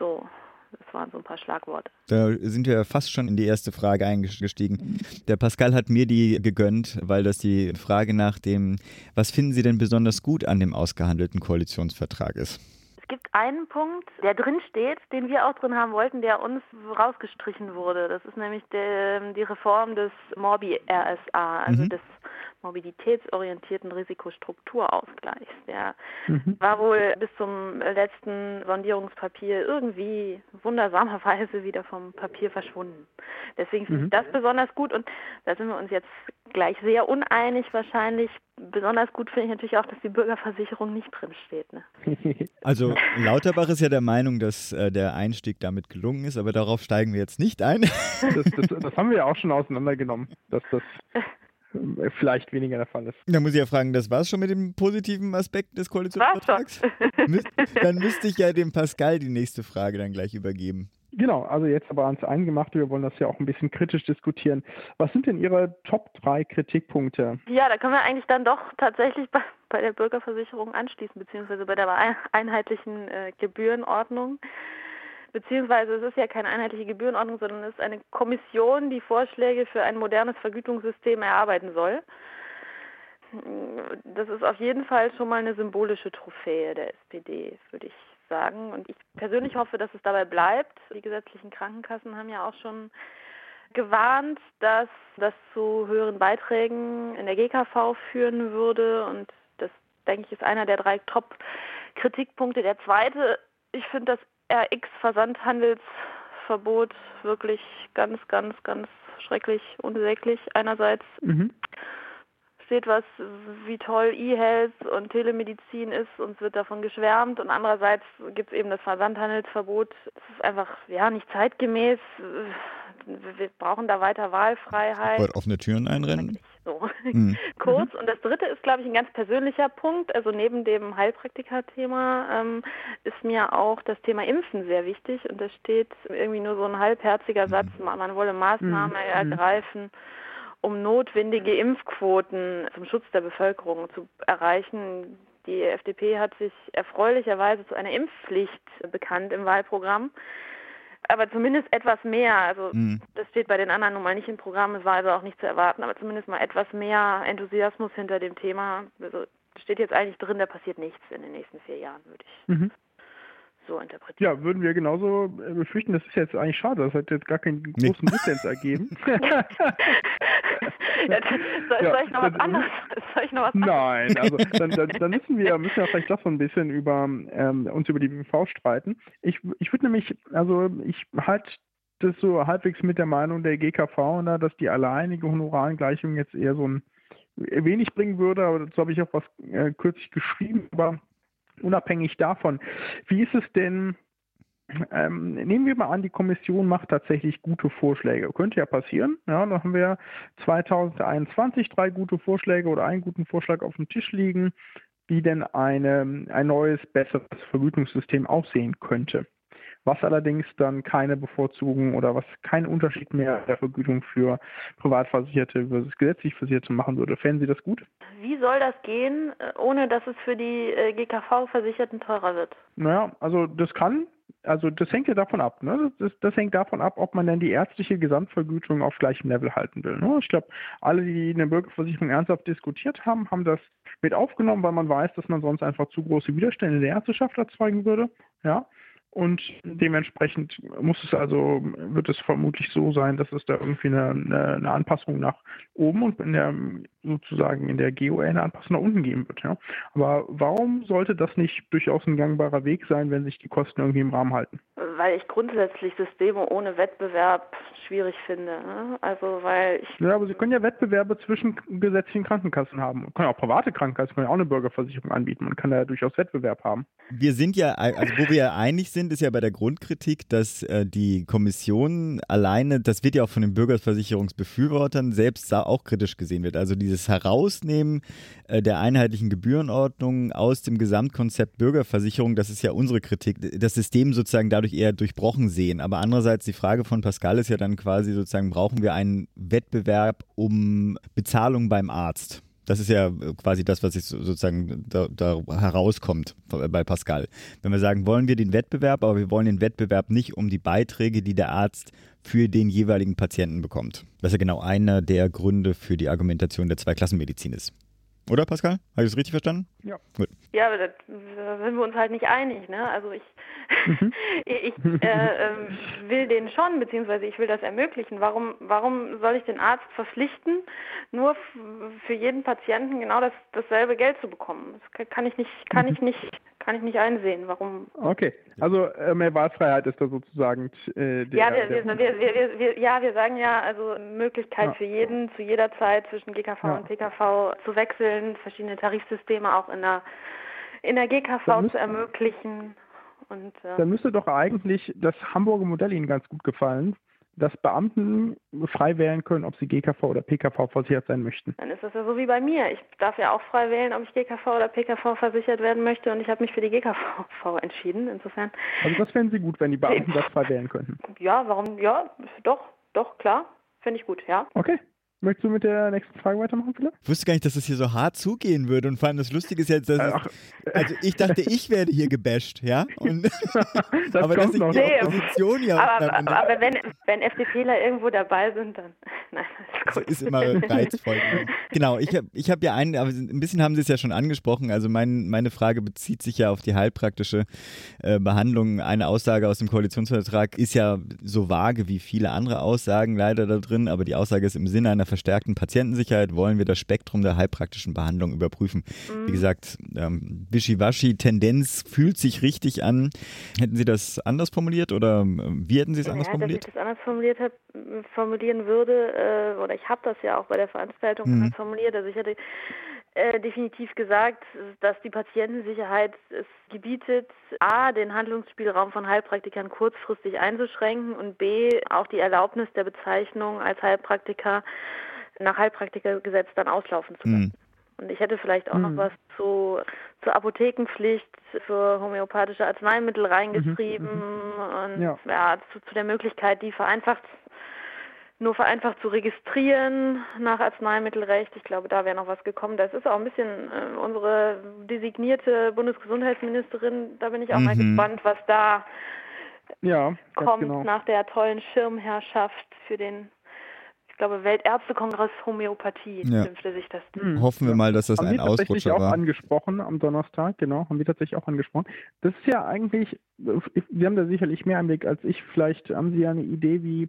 so, Das waren so ein paar Schlagworte. Da sind wir fast schon in die erste Frage eingestiegen. Der Pascal hat mir die gegönnt, weil das die Frage nach dem, was finden Sie denn besonders gut an dem ausgehandelten Koalitionsvertrag ist? Es gibt einen Punkt, der drin steht, den wir auch drin haben wollten, der uns rausgestrichen wurde. Das ist nämlich die, die Reform des Morbi-RSA, also mhm. des mobilitätsorientierten Risikostrukturausgleichs. Der mhm. war wohl bis zum letzten Sondierungspapier irgendwie wundersamerweise wieder vom Papier verschwunden. Deswegen finde mhm. ich das besonders gut und da sind wir uns jetzt gleich sehr uneinig wahrscheinlich. Besonders gut finde ich natürlich auch, dass die Bürgerversicherung nicht drin steht. Ne? (laughs) Also Lauterbach ist ja der Meinung, dass äh, der Einstieg damit gelungen ist, aber darauf steigen wir jetzt nicht ein. Das, das, das haben wir ja auch schon auseinandergenommen, dass das (laughs) (laughs) vielleicht weniger der Fall ist. Da muss ich ja fragen, das war es schon mit dem positiven Aspekt des Koalitionsvertrags? dann müsste ich ja dem Pascal die nächste Frage dann gleich übergeben. Genau, also jetzt aber ans Eingemachte, wir wollen das ja auch ein bisschen kritisch diskutieren. Was sind denn Ihre Top 3 Kritikpunkte? Ja, da können wir eigentlich dann doch tatsächlich bei, bei der Bürgerversicherung anschließen, beziehungsweise bei der einheitlichen äh, Gebührenordnung beziehungsweise es ist ja keine einheitliche Gebührenordnung, sondern es ist eine Kommission, die Vorschläge für ein modernes Vergütungssystem erarbeiten soll. Das ist auf jeden Fall schon mal eine symbolische Trophäe der SPD, würde ich sagen. Und ich persönlich hoffe, dass es dabei bleibt. Die gesetzlichen Krankenkassen haben ja auch schon gewarnt, dass das zu höheren Beiträgen in der GKV führen würde. Und das, denke ich, ist einer der drei Top-Kritikpunkte. Der zweite, ich finde das RX-Versandhandelsverbot wirklich ganz, ganz, ganz schrecklich, unsäglich. Einerseits mhm. steht was, wie toll E-Health und Telemedizin ist, uns wird davon geschwärmt und andererseits gibt es eben das Versandhandelsverbot. Es ist einfach ja nicht zeitgemäß. Wir brauchen da weiter Wahlfreiheit. Wollt offene Türen einrennen? So mhm. (laughs) kurz. Und das dritte ist, glaube ich, ein ganz persönlicher Punkt. Also neben dem Heilpraktiker-Thema ähm, ist mir auch das Thema Impfen sehr wichtig. Und da steht irgendwie nur so ein halbherziger Satz, mhm. man wolle Maßnahmen mhm. ergreifen, um notwendige Impfquoten zum Schutz der Bevölkerung zu erreichen. Die FDP hat sich erfreulicherweise zu einer Impfpflicht bekannt im Wahlprogramm aber zumindest etwas mehr. Also mhm. das steht bei den anderen nun mal nicht im Programm, es war also auch nicht zu erwarten, aber zumindest mal etwas mehr Enthusiasmus hinter dem Thema. Also steht jetzt eigentlich drin, da passiert nichts in den nächsten vier Jahren, würde ich mhm. so interpretieren. Ja, würden wir genauso äh, befürchten, das ist jetzt eigentlich schade, das hat jetzt gar keinen großen Dissens ergeben. (laughs) (laughs) soll, ja, soll, ich noch was anderes? (laughs) Soll ich noch was Nein, also dann, dann, dann, müssen wir (laughs) müssen wir vielleicht doch so ein bisschen über ähm, uns über die BV streiten. Ich, ich würde nämlich, also ich halte das so halbwegs mit der Meinung der GKV, ne, dass die alleinige Honorarangleichung jetzt eher so ein wenig bringen würde, aber dazu habe ich auch was äh, kürzlich geschrieben, aber unabhängig davon, wie ist es denn ähm, nehmen wir mal an, die Kommission macht tatsächlich gute Vorschläge. Könnte ja passieren. Ja, dann haben wir 2021 drei gute Vorschläge oder einen guten Vorschlag auf dem Tisch liegen, wie denn eine, ein neues, besseres Vergütungssystem aussehen könnte. Was allerdings dann keine Bevorzugung oder was keinen Unterschied mehr der Vergütung für Privatversicherte versus gesetzlich Versicherte machen würde. Fänden Sie das gut? Wie soll das gehen, äh, ohne dass es für die äh, GKV-Versicherten teurer wird? Naja, also das kann also das hängt ja davon ab. Ne? Das, das, hängt davon ab, ob man dann die ärztliche Gesamtvergütung auf gleichem Level halten will. Ne? Ich glaube, alle, die eine Bürgerversicherung ernsthaft diskutiert haben, haben das mit aufgenommen, weil man weiß, dass man sonst einfach zu große Widerstände der Ärzteschaft erzeugen würde. Ja. Und dementsprechend muss es also, wird es vermutlich so sein, dass es da irgendwie eine, eine, Anpassung nach oben und in der sozusagen in der GOL eine Anpassung nach unten geben wird. Ja. Aber warum sollte das nicht durchaus ein gangbarer Weg sein, wenn sich die Kosten irgendwie im Rahmen halten? Weil ich grundsätzlich Systeme ohne Wettbewerb schwierig finde. Ne? Also weil ich ja, aber Sie können ja Wettbewerbe zwischen gesetzlichen Krankenkassen haben. Man kann ja auch private Krankenkassen können ja auch eine Bürgerversicherung anbieten. Man kann da ja durchaus Wettbewerb haben. Wir sind ja, also wo wir ja einig sind, ist ja bei der Grundkritik, dass äh, die Kommission alleine, das wird ja auch von den Bürgerversicherungsbefürwortern selbst auch kritisch gesehen wird. Also dieses Herausnehmen äh, der einheitlichen Gebührenordnung aus dem Gesamtkonzept Bürgerversicherung, das ist ja unsere Kritik, das System sozusagen dadurch eher durchbrochen sehen. Aber andererseits die Frage von Pascal ist ja dann quasi sozusagen, brauchen wir einen Wettbewerb um Bezahlung beim Arzt? Das ist ja äh, quasi das, was jetzt sozusagen da, da herauskommt bei Pascal. Wenn wir sagen, wollen wir den Wettbewerb, aber wir wollen den Wettbewerb nicht um die Beiträge, die der Arzt für den jeweiligen Patienten bekommt. Was ja genau einer der Gründe für die Argumentation der Zweiklassenmedizin ist. Oder Pascal? Habe ich das richtig verstanden? Ja. Gut. Ja, aber da, sind wir uns halt nicht einig. Ne? Also ich, mhm. (laughs) ich äh, äh, will den schon, beziehungsweise ich will das ermöglichen. Warum, warum soll ich den Arzt verpflichten, nur für jeden Patienten genau das, dasselbe Geld zu bekommen? Das kann ich nicht, kann mhm. ich nicht kann ich nicht einsehen, warum. Okay, also äh, mehr Wahlfreiheit ist da sozusagen äh, der, ja, wir, der wir, wir, wir, ja, wir sagen ja, also Möglichkeit ja. für jeden zu jeder Zeit zwischen GKV ja. und PKV zu wechseln, verschiedene Tarifsysteme auch in der, in der GKV zu ermöglichen. Und, äh, dann müsste doch eigentlich das Hamburger Modell Ihnen ganz gut gefallen, dass Beamten frei wählen können, ob sie GKV oder PKV versichert sein möchten. Dann ist das ja so wie bei mir. Ich darf ja auch frei wählen, ob ich GKV oder PKV versichert werden möchte und ich habe mich für die GKV (laughs) entschieden. Insofern. Also das fänden Sie gut, wenn die Beamten (laughs) das frei wählen könnten. Ja, warum? Ja, doch, doch, klar. Finde ich gut, ja. Okay. Möchtest du mit der nächsten Frage weitermachen, Philipp? Ich wusste gar nicht, dass es das hier so hart zugehen würde. Und vor allem das Lustige ist jetzt, dass es, also ich dachte, ich werde hier gebasht, ja? Und, (laughs) (laughs) das aber dass ich noch. die Opposition ja aber, aber, aber, wenn, wenn FDPler irgendwo dabei sind, dann (laughs) nein, das ist, ist immer reizvoll. genau, ich habe ich hab ja einen, aber ein bisschen haben Sie es ja schon angesprochen. Also mein, meine Frage bezieht sich ja auf die heilpraktische äh, Behandlung. Eine Aussage aus dem Koalitionsvertrag ist ja so vage wie viele andere Aussagen leider da drin, aber die Aussage ist im Sinne einer verstärkten Patientensicherheit wollen wir das Spektrum der heilpraktischen Behandlung überprüfen. Mhm. Wie gesagt, ähm, Wischiwaschi-Tendenz fühlt sich richtig an. Hätten Sie das anders formuliert oder ähm, wie hätten Sie es anders ja, formuliert? Dass ich das anders formuliert hab, formulieren würde, äh, oder ich habe das ja auch bei der Veranstaltung mhm. formuliert. Also ich hätte äh, definitiv gesagt, dass die Patientensicherheit es gebietet, a, den Handlungsspielraum von Heilpraktikern kurzfristig einzuschränken und b, auch die Erlaubnis der Bezeichnung als Heilpraktiker nach Heilpraktikergesetz dann auslaufen zu lassen. Mhm. Und ich hätte vielleicht auch mhm. noch was zu, zur Apothekenpflicht für homöopathische Arzneimittel reingeschrieben mhm. mhm. und ja. ja zu, zu, der Möglichkeit, die vereinfacht nur vereinfacht zu registrieren nach Arzneimittelrecht. Ich glaube, da wäre noch was gekommen. Das ist auch ein bisschen äh, unsere designierte Bundesgesundheitsministerin. Da bin ich auch mhm. mal gespannt, was da ja, kommt genau. nach der tollen Schirmherrschaft für den ich glaube, Weltärztekongress Homöopathie ja. dürfte sich das. Hm. Hoffen wir mal, dass das haben ein Ausrutscher war. Haben wir tatsächlich auch angesprochen am Donnerstag, genau, haben wir tatsächlich auch angesprochen. Das ist ja eigentlich, Sie haben da sicherlich mehr Einblick als ich. Vielleicht haben Sie ja eine Idee, wie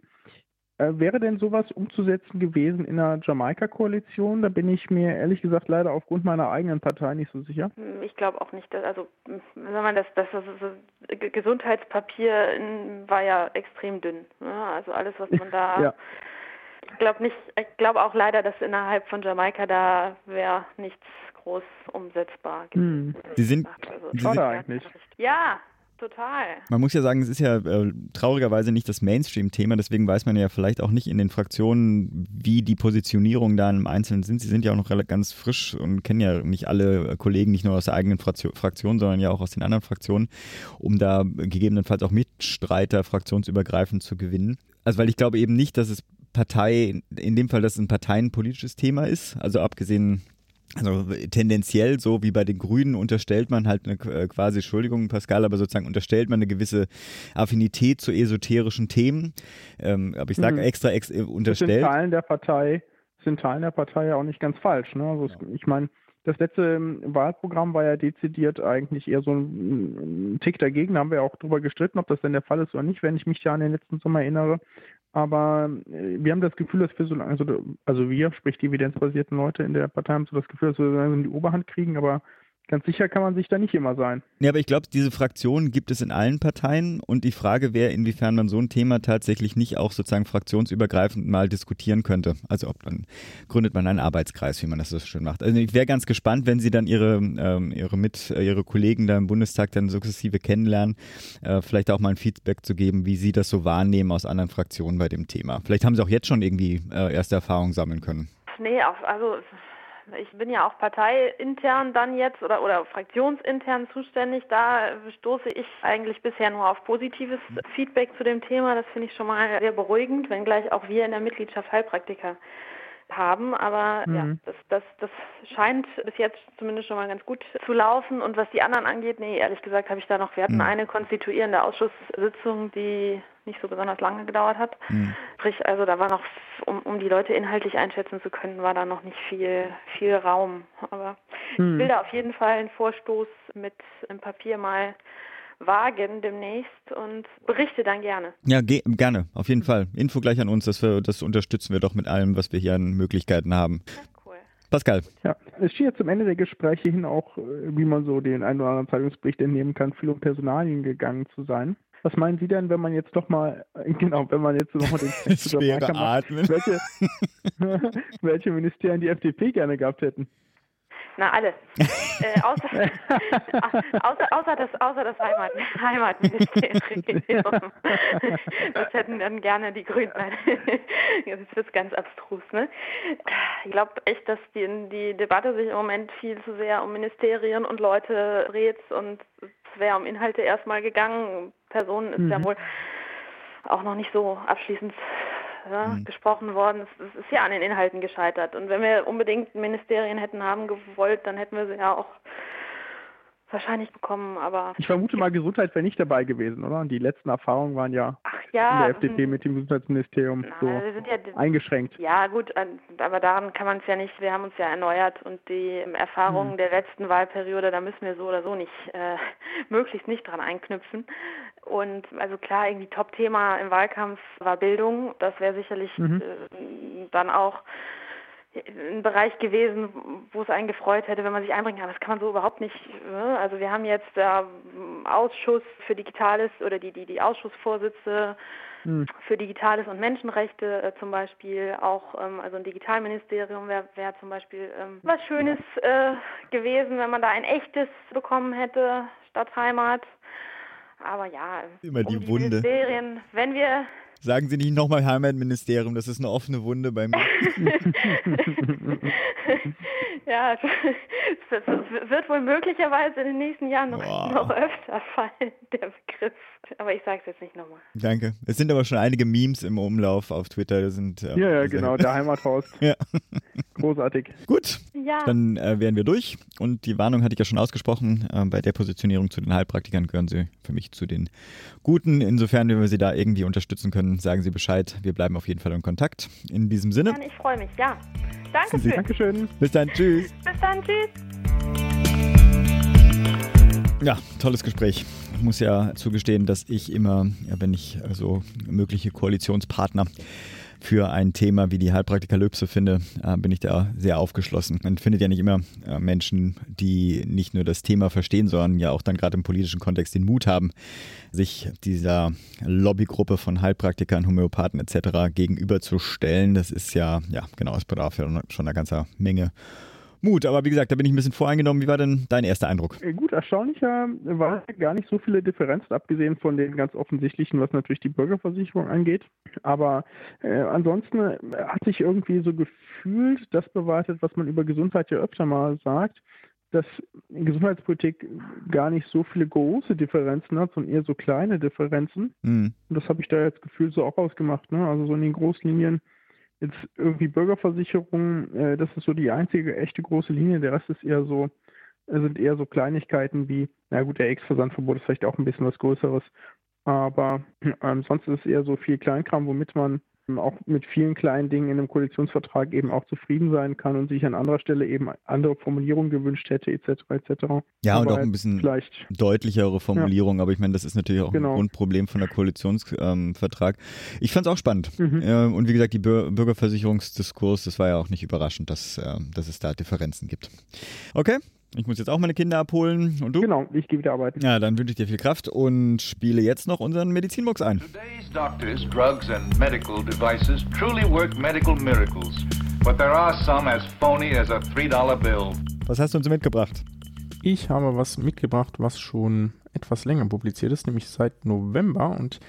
wäre denn sowas umzusetzen gewesen in einer Jamaika-Koalition? Da bin ich mir ehrlich gesagt leider aufgrund meiner eigenen Partei nicht so sicher. Hm, ich glaube auch nicht. Dass, also, hm, sagen wir, das, das, das, Gesundheitspapier war ja extrem dünn. Ne? Also alles, was man (laughs) da. ja. Ich glaube nicht. Ich glaube auch leider, dass innerhalb von Jamaika da wäre nichts groß umsetzbar. Hm. Sie sind, also, Sie sind eigentlich. Ja, Total. Man muss ja sagen, es ist ja äh, traurigerweise nicht das Mainstream-Thema, deswegen weiß man ja vielleicht auch nicht in den Fraktionen, wie die Positionierungen da im Einzelnen sind. Sie sind ja auch noch ganz frisch und kennen ja nicht alle Kollegen, nicht nur aus der eigenen Fraktion, sondern ja auch aus den anderen Fraktionen, um da gegebenenfalls auch Mitstreiter fraktionsübergreifend zu gewinnen. Also weil ich glaube eben nicht, dass es Partei, in dem Fall, dass es ein parteienpolitisches Thema ist, also abgesehen also tendenziell, so wie bei den Grünen, unterstellt man halt eine äh, quasi, Entschuldigung, Pascal, aber sozusagen unterstellt man eine gewisse Affinität zu esoterischen Themen. Ähm, aber ich sage mhm. extra ex äh, unterstellt. Das sind Teilen der Partei, sind Teilen der Partei ja auch nicht ganz falsch. Ne? Also ja. ich meine, das letzte ähm, Wahlprogramm war ja dezidiert eigentlich eher so ein, ein Tick dagegen. Da haben wir auch drüber gestritten, ob das denn der Fall ist oder nicht, wenn ich mich ja an den letzten Sommer erinnere. Aber äh, wir haben das Gefühl, dass wir so lange, also, also wir, sprich die evidenzbasierten Leute in der Partei, haben so das Gefühl, dass wir so lange die Oberhand kriegen, aber Ganz sicher kann man sich da nicht immer sein. Ja, aber ich glaube, diese Fraktionen gibt es in allen Parteien und die Frage wäre, inwiefern man so ein Thema tatsächlich nicht auch sozusagen fraktionsübergreifend mal diskutieren könnte. Also ob man gründet man einen Arbeitskreis, wie man das so schön macht. Also ich wäre ganz gespannt, wenn Sie dann Ihre ähm, Ihre mit äh, Ihre Kollegen da im Bundestag dann sukzessive kennenlernen, äh, vielleicht auch mal ein Feedback zu geben, wie Sie das so wahrnehmen aus anderen Fraktionen bei dem Thema. Vielleicht haben Sie auch jetzt schon irgendwie äh, erste Erfahrungen sammeln können. Nee, also ich bin ja auch parteiintern dann jetzt oder, oder fraktionsintern zuständig. Da stoße ich eigentlich bisher nur auf positives Feedback zu dem Thema. Das finde ich schon mal sehr beruhigend, wenngleich auch wir in der Mitgliedschaft Heilpraktiker haben. Aber mhm. ja, das, das, das scheint bis jetzt zumindest schon mal ganz gut zu laufen. Und was die anderen angeht, nee, ehrlich gesagt habe ich da noch, wir hatten mhm. eine konstituierende Ausschusssitzung, die nicht so besonders lange gedauert hat. Mhm. Sprich, also da war noch, um, um die Leute inhaltlich einschätzen zu können, war da noch nicht viel, viel Raum. Aber mhm. ich will da auf jeden Fall einen Vorstoß mit im Papier mal wagen demnächst und berichte dann gerne. Ja, gerne, auf jeden Fall. Info gleich an uns, das, wir, das unterstützen wir doch mit allem, was wir hier an Möglichkeiten haben. Ja, cool. Pascal. Ja, es steht ja zum Ende der Gespräche hin auch, äh, wie man so den einen oder anderen Zeitungsbericht entnehmen kann, viel um Personalien gegangen zu sein. Was meinen Sie denn, wenn man jetzt doch mal, äh, genau, wenn man jetzt nochmal den (laughs) Schwere Atmen. welche, (laughs) welche Ministerien die FDP gerne gehabt hätten? Na, alle. (laughs) äh, außer, (laughs) außer, außer, das, außer das Heimat, Heimatministerium. (laughs) das hätten dann gerne die Grünen. Jetzt wird ganz abstrus. Ne? Ich glaube echt, dass die, die Debatte sich im Moment viel zu sehr um Ministerien und Leute dreht und es wäre um Inhalte erstmal gegangen. Personen ist mhm. ja wohl auch noch nicht so abschließend ja, mhm. gesprochen worden. Es, ist ja an den Inhalten gescheitert. Und wenn wir unbedingt Ministerien hätten haben gewollt, dann hätten wir sie ja auch wahrscheinlich bekommen, aber. Ich vermute mal, Gesundheit wäre nicht dabei gewesen, oder? Und die letzten Erfahrungen waren ja, ja in der FDP mit dem Gesundheitsministerium na, so ja, eingeschränkt. Ja, gut, aber daran kann man es ja nicht, wir haben uns ja erneuert und die Erfahrungen hm. der letzten Wahlperiode, da müssen wir so oder so nicht, äh, (laughs) möglichst nicht dran einknüpfen. Und also klar, irgendwie Top-Thema im Wahlkampf war Bildung. Das wäre sicherlich mhm. äh, dann auch ein Bereich gewesen, wo es einen gefreut hätte, wenn man sich einbringen kann. Das kann man so überhaupt nicht. Ne? Also wir haben jetzt äh, Ausschuss für Digitales oder die, die, die Ausschussvorsitze hm. für Digitales und Menschenrechte äh, zum Beispiel. Auch ähm, also ein Digitalministerium wäre wär zum Beispiel ähm, was Schönes äh, gewesen, wenn man da ein echtes bekommen hätte statt Heimat. Aber ja, immer um die, die Wunde. Ministerien, wenn wir Sagen Sie nicht nochmal Heimatministerium, das ist eine offene Wunde bei mir. (laughs) ja, es wird wohl möglicherweise in den nächsten Jahren noch, noch öfter fallen, der Begriff. Aber ich sage es jetzt nicht nochmal. Danke. Es sind aber schon einige Memes im Umlauf auf Twitter. Das sind, äh, ja, ja, genau, (laughs) der Heimathaus. ja. Großartig. Gut, ja. dann äh, wären wir durch. Und die Warnung hatte ich ja schon ausgesprochen. Äh, bei der Positionierung zu den Heilpraktikern gehören sie für mich zu den Guten. Insofern, wenn wir sie da irgendwie unterstützen können, sagen Sie Bescheid. Wir bleiben auf jeden Fall in Kontakt. In diesem Sinne. Ich freue mich, ja. Danke Dankeschön. Bis dann, tschüss. Bis dann, tschüss. Ja, tolles Gespräch. Ich muss ja zugestehen, dass ich immer, ja, wenn ich also mögliche Koalitionspartner für ein Thema wie die Heilpraktikalypse finde, äh, bin ich da sehr aufgeschlossen. Man findet ja nicht immer äh, Menschen, die nicht nur das Thema verstehen, sondern ja auch dann gerade im politischen Kontext den Mut haben, sich dieser Lobbygruppe von Heilpraktikern, Homöopathen etc. gegenüberzustellen. Das ist ja, ja, genau, es bedarf ja schon eine ganze Menge Mut. Aber wie gesagt, da bin ich ein bisschen voreingenommen. Wie war denn dein erster Eindruck? Äh, gut, erstaunlicher war gar nicht so viele Differenzen, abgesehen von den ganz offensichtlichen, was natürlich die Bürgerversicherung angeht. Aber äh, ansonsten äh, hat sich irgendwie so gefühlt das bewahrheitet, was man über Gesundheit ja öfter mal sagt, dass Gesundheitspolitik gar nicht so viele große Differenzen hat, sondern eher so kleine Differenzen. Mhm. Und das habe ich da jetzt gefühlt so auch ausgemacht. Ne? Also so in den Großlinien Jetzt irgendwie Bürgerversicherung, äh, das ist so die einzige echte große Linie. Der Rest ist eher so, äh, sind eher so Kleinigkeiten wie, na gut, der Ex-Versandverbot ist vielleicht auch ein bisschen was Größeres. Aber äh, sonst ist es eher so viel Kleinkram, womit man auch mit vielen kleinen Dingen in einem Koalitionsvertrag eben auch zufrieden sein kann und sich an anderer Stelle eben andere Formulierungen gewünscht hätte, etc. etc. Ja, aber und auch ein bisschen vielleicht, deutlichere Formulierungen, ja. aber ich meine, das ist natürlich auch genau. ein Grundproblem von der Koalitionsvertrag. Ähm, ich fand es auch spannend. Mhm. Äh, und wie gesagt, die Bürgerversicherungsdiskurs, das war ja auch nicht überraschend, dass, äh, dass es da Differenzen gibt. Okay, ich muss jetzt auch meine Kinder abholen. Und du? Genau, ich gehe wieder arbeiten. Ja, dann wünsche ich dir viel Kraft und spiele jetzt noch unseren Medizinbox ein. Today's doctors, drugs and medical devices truly work medical miracles. But there are some as phony as a $3 bill. Was hast du uns mitgebracht? Ich habe was mitgebracht, was schon etwas länger publiziert ist, nämlich seit November. Und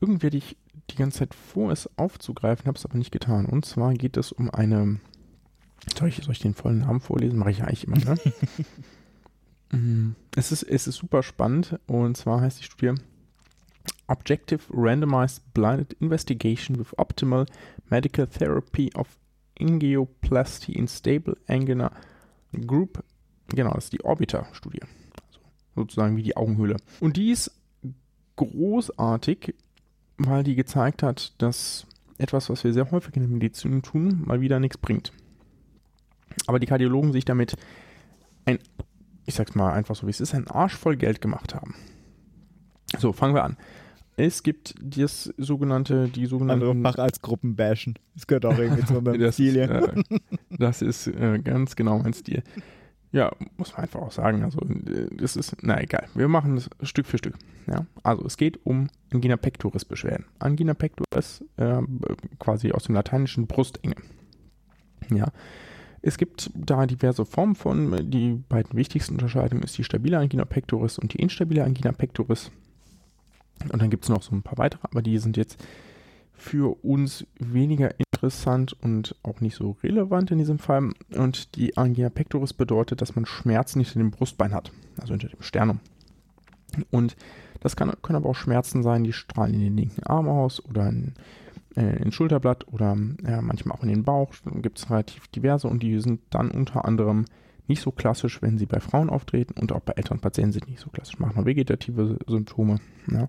irgendwie hatte ich die ganze Zeit vor, es aufzugreifen, habe es aber nicht getan. Und zwar geht es um eine soll ich, soll ich den vollen Namen vorlesen? Mache ich ja eigentlich immer, ne? (laughs) Mm, es, ist, es ist super spannend und zwar heißt die Studie Objective Randomized Blinded Investigation with Optimal Medical Therapy of Angioplasty in Stable Angular Group. Genau, das ist die Orbiter-Studie. Also sozusagen wie die Augenhöhle. Und die ist großartig, weil die gezeigt hat, dass etwas, was wir sehr häufig in der Medizin tun, mal wieder nichts bringt. Aber die Kardiologen sich damit ein, ich sag's mal einfach so wie es ist, ein Arsch voll Geld gemacht haben. So, fangen wir an. Es gibt das sogenannte, die sogenannte. Also mach als Gruppen bashen. Das gehört auch irgendwie zu (laughs) meinem Stil hier. äh, das ist äh, ganz genau mein Stil. Ja, muss man einfach auch sagen. Also, äh, das ist, na egal. Wir machen das Stück für Stück. Ja? Also, es geht um Angina pectoris Beschwerden. Angina pectoris, äh, quasi aus dem lateinischen Brustenge. Ja. Es gibt da diverse Formen von. Die beiden wichtigsten Unterscheidungen ist die stabile Angina pectoris und die instabile Angina pectoris. Und dann gibt es noch so ein paar weitere, aber die sind jetzt für uns weniger interessant und auch nicht so relevant in diesem Fall. Und die Angina pectoris bedeutet, dass man Schmerzen hinter dem Brustbein hat, also hinter dem Sternum. Und das kann, können aber auch Schmerzen sein, die strahlen in den linken Arm aus oder in, äh, ins Schulterblatt oder äh, manchmal auch in den Bauch. Gibt es relativ diverse und die sind dann unter anderem nicht so klassisch, wenn sie bei Frauen auftreten und auch bei älteren Patienten sind nicht so klassisch. Machen wir vegetative Symptome, ja,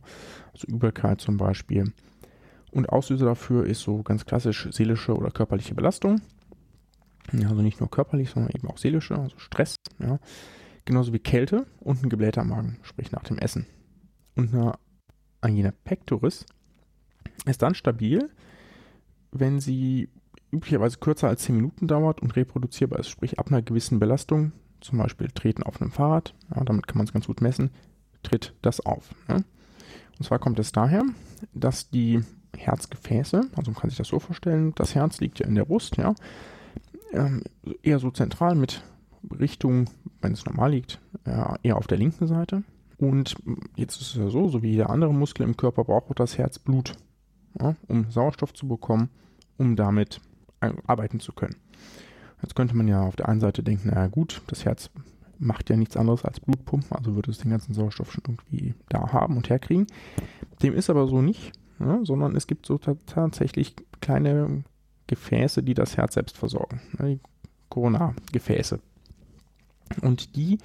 also Übelkeit zum Beispiel. Und Auslöser dafür ist so ganz klassisch seelische oder körperliche Belastung. Also nicht nur körperlich, sondern eben auch seelische, also Stress. Ja. Genauso wie Kälte und ein geblähter Magen, sprich nach dem Essen. Und eine Angina pectoris ist dann stabil, wenn sie üblicherweise kürzer als 10 Minuten dauert und reproduzierbar ist, sprich ab einer gewissen Belastung, zum Beispiel Treten auf einem Fahrrad, ja, damit kann man es ganz gut messen, tritt das auf. Ne? Und zwar kommt es daher, dass die Herzgefäße, also man kann sich das so vorstellen, das Herz liegt ja in der Brust, ja, ähm, eher so zentral mit Richtung, wenn es normal liegt, eher auf der linken Seite. Und jetzt ist es ja so, so wie jeder andere Muskel im Körper braucht auch das Herz Blut, ja, um Sauerstoff zu bekommen, um damit arbeiten zu können. Jetzt könnte man ja auf der einen Seite denken, naja gut, das Herz macht ja nichts anderes als Blutpumpen, also würde es den ganzen Sauerstoff schon irgendwie da haben und herkriegen. Dem ist aber so nicht, ja, sondern es gibt so tatsächlich kleine Gefäße, die das Herz selbst versorgen, ja, die Koronargefäße. Und die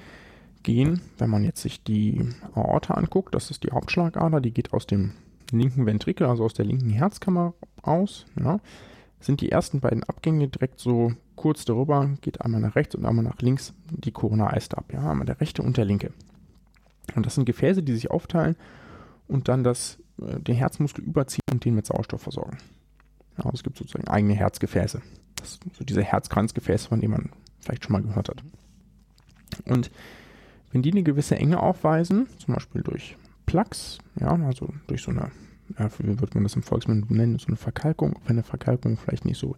gehen, wenn man jetzt sich die Aorta anguckt, das ist die Hauptschlagader, die geht aus dem linken Ventrikel, also aus der linken Herzkammer aus, ja, sind die ersten beiden Abgänge direkt so kurz darüber, geht einmal nach rechts und einmal nach links die Corona-Eiste ab. Ja, einmal der rechte und der linke. Und das sind Gefäße, die sich aufteilen und dann das, äh, den Herzmuskel überziehen und den mit Sauerstoff versorgen. Ja, es gibt sozusagen eigene Herzgefäße. Das so diese Herzkranzgefäße, von denen man vielleicht schon mal gehört hat. Und wenn die eine gewisse Enge aufweisen, zum Beispiel durch Plaques, ja, also durch so eine ja, wie wird man das im Volksmund nennen, so eine Verkalkung, wenn eine Verkalkung vielleicht nicht so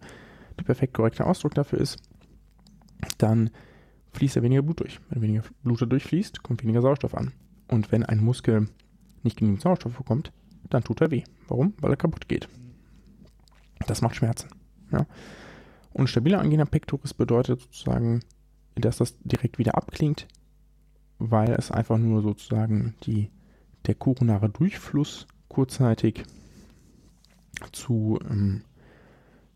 der perfekt korrekte Ausdruck dafür ist, dann fließt ja weniger Blut durch. Wenn weniger Blut durchfließt, kommt weniger Sauerstoff an. Und wenn ein Muskel nicht genügend Sauerstoff bekommt, dann tut er weh. Warum? Weil er kaputt geht. Das macht Schmerzen. Ja. Und stabile Angina pectoris bedeutet sozusagen, dass das direkt wieder abklingt, weil es einfach nur sozusagen die, der koronare Durchfluss kurzzeitig zu, ähm,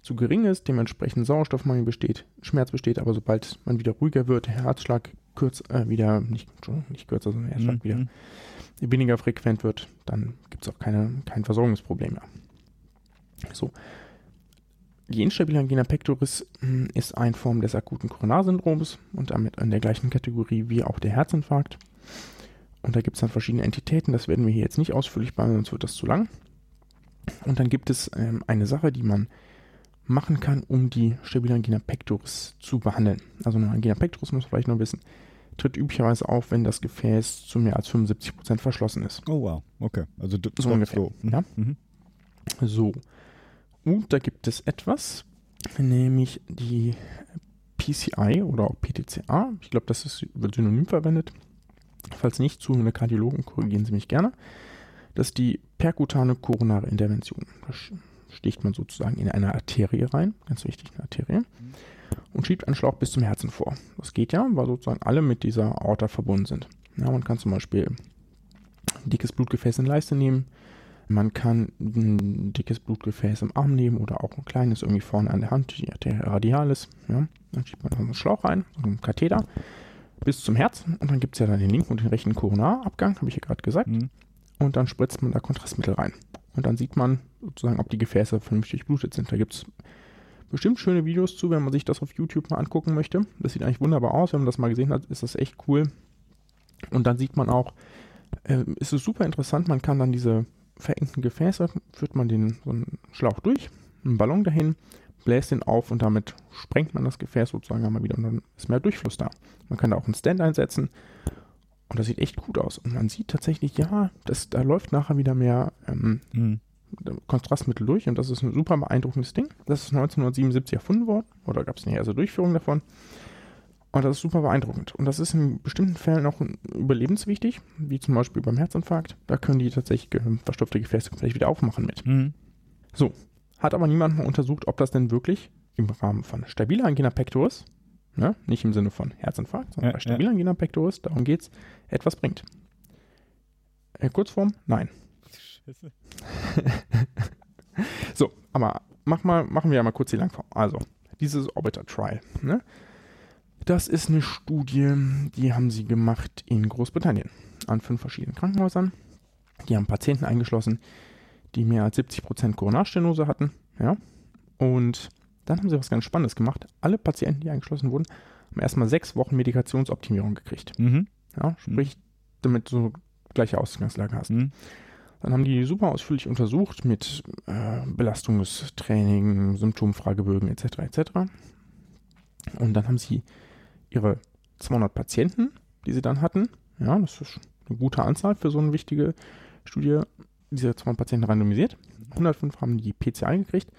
zu gering ist, dementsprechend Sauerstoffmangel besteht, Schmerz besteht, aber sobald man wieder ruhiger wird, der Herzschlag kürz, äh, wieder, nicht, nicht kürzer, sondern der Herzschlag mhm. wieder weniger frequent wird, dann gibt es auch keine, kein Versorgungsproblem mehr. So. Die instabile Angina pectoris hm, ist eine Form des akuten Koronarsyndroms und damit in der gleichen Kategorie wie auch der Herzinfarkt. Und da gibt es dann verschiedene Entitäten, das werden wir hier jetzt nicht ausführlich behandeln, sonst wird das zu lang. Und dann gibt es ähm, eine Sache, die man machen kann, um die stabile Angina pectoris zu behandeln. Also eine Angina pectoris muss man vielleicht noch wissen, tritt üblicherweise auf, wenn das Gefäß zu mehr als 75% verschlossen ist. Oh wow, okay. Also so ungefähr. So. Mhm. Ja? Mhm. So. Und da gibt es etwas, nämlich die PCI oder auch PTCA. Ich glaube, das ist, wird synonym verwendet. Falls nicht, zuhörende Kardiologen, korrigieren Sie mich gerne. Das ist die perkutane koronare Intervention. Da sticht man sozusagen in eine Arterie rein, ganz wichtig, eine Arterie, und schiebt einen Schlauch bis zum Herzen vor. Das geht ja, weil sozusagen alle mit dieser Aorta verbunden sind. Ja, man kann zum Beispiel ein dickes Blutgefäß in Leiste nehmen, Man kann ein dickes Blutgefäß im Arm nehmen oder auch ein kleines irgendwie vorne an der Hand, die Arteria radialis. Ja. Dann schiebt man einen Schlauch rein, so einen Katheter bis zum Herz und dann gibt es ja dann den linken und den rechten Koronarabgang, habe ich ja gerade gesagt. Mhm. Und dann spritzt man da Kontrastmittel rein. Und dann sieht man sozusagen, ob die Gefäße vernünftig blutet sind. Da gibt es bestimmt schöne Videos zu, wenn man sich das auf YouTube mal angucken möchte. Das sieht eigentlich wunderbar aus. Wenn man das mal gesehen hat, ist das echt cool. Und dann sieht man auch, äh, ist es super interessant, man kann dann diese verengten Gefäße, führt man den so einen Schlauch durch, einen Ballon dahin, bläst den auf und damit sprengt man das Gefäß sozusagen einmal wieder und dann ist mehr Durchfluss da. Man kann da auch einen Stand einsetzen und das sieht echt gut aus. Und man sieht tatsächlich, ja, das, da läuft nachher wieder mehr ähm, Mhm. Kontrastmittel durch und das ist ein super beeindruckendes Ding. Das ist 1977 erfunden worden oder gab es eine erste Durchführung davon. Und das ist super beeindruckend. Und das ist in bestimmten Fällen auch überlebenswichtig, wie zum Beispiel beim Herzinfarkt. Da können die tatsächlich verstopfte Gefäße vielleicht wieder aufmachen mit. Mhm. Hat aber niemand mal untersucht, ob das denn wirklich im Rahmen von stabiler Angina pectoris, ne, nicht im Sinne von Herzinfarkt, sondern Ja, bei stabiler Angina pectoris, darum geht's, etwas bringt. Äh, Kurzform, nein. (laughs) so, aber mach mal, machen wir ja mal kurz die Langform. Also, dieses Orbiter Trial, ne? Das ist eine Studie, die haben sie gemacht in Großbritannien an fünf verschiedenen Krankenhäusern. Die haben Patienten eingeschlossen, die mehr als 70% Koronarstenose hatten, ja. Und dann haben sie was ganz Spannendes gemacht. Alle Patienten, die eingeschlossen wurden, haben erstmal sechs Wochen Medikationsoptimierung gekriegt. Mhm. Ja, sprich, damit du gleiche Ausgangslage hast. Mhm. Dann haben die super ausführlich untersucht mit äh, Belastungstraining, Symptomfragebögen etc. etc. Und dann haben sie ihre 200 Patienten, die sie dann hatten, ja, das ist eine gute Anzahl für so eine wichtige Studie, diese 200 Patienten randomisiert. 105 haben die PCI gekriegt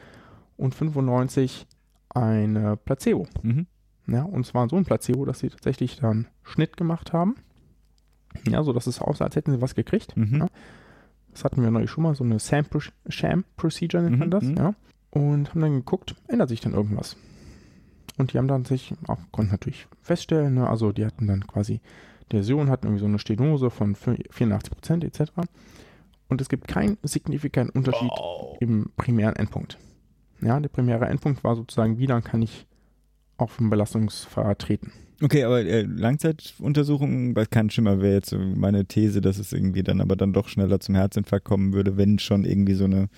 und 95 eine Placebo. Mhm. Ja, und zwar so ein Placebo, dass sie tatsächlich dann Schnitt gemacht haben. Ja, so dass es aussah, als hätten sie was gekriegt. Mhm. Ja. Das hatten wir neulich schon mal, so eine Sam Pro- Sham Procedure nennt man Mhm, das, mhm. ja. Und haben dann geguckt, ändert sich dann irgendwas. Und die haben dann sich auch, konnten natürlich feststellen, ne, also die hatten dann quasi, die Läsion hatten irgendwie so eine Stenose von 84 Prozent etc. Und es gibt keinen signifikanten Unterschied im primären Endpunkt. Ja, der primäre Endpunkt war sozusagen, wie lang kann ich auf dem Belastungsfahrrad treten. Okay, aber äh, Langzeituntersuchungen, weil kein Schimmer wäre jetzt so meine These, dass es irgendwie dann aber dann doch schneller zum Herzinfarkt kommen würde, wenn schon irgendwie so eine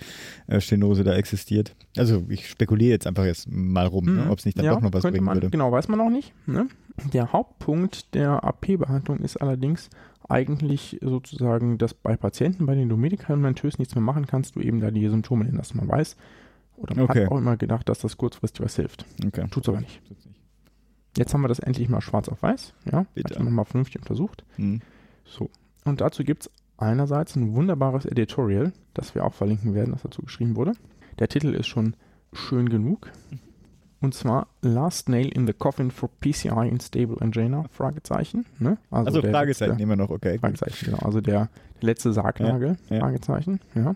äh, Stenose da existiert. Also ich spekuliere jetzt einfach jetzt mal rum, ne, Mhm. ob es nicht dann Ja, doch noch was bringen man, würde. Genau, weiß man noch nicht. Ne? Der Hauptpunkt der AP-Behandlung ist allerdings eigentlich sozusagen, dass bei Patienten, bei denen du medikamentös nichts mehr machen kannst, du eben da die Symptome hinlässt. Man weiß, oder man Okay. hat auch immer gedacht, dass das kurzfristig was hilft. Okay. Tut's aber nicht. Jetzt haben wir das endlich mal schwarz auf weiß. Ja, Bitte. Hat man mal vernünftig untersucht. Hm. So. Und dazu gibt es einerseits ein wunderbares Editorial, das wir auch verlinken werden, das dazu geschrieben wurde. Der Titel ist schon schön genug. Und zwar Last Nail in the Coffin for PCI in Stable Angina? Fragezeichen. Ne? Also der Fragezeichen letzte- immer noch, okay. Fragezeichen, genau. Also der letzte Sargnagel, Ja, ja. Fragezeichen, ja.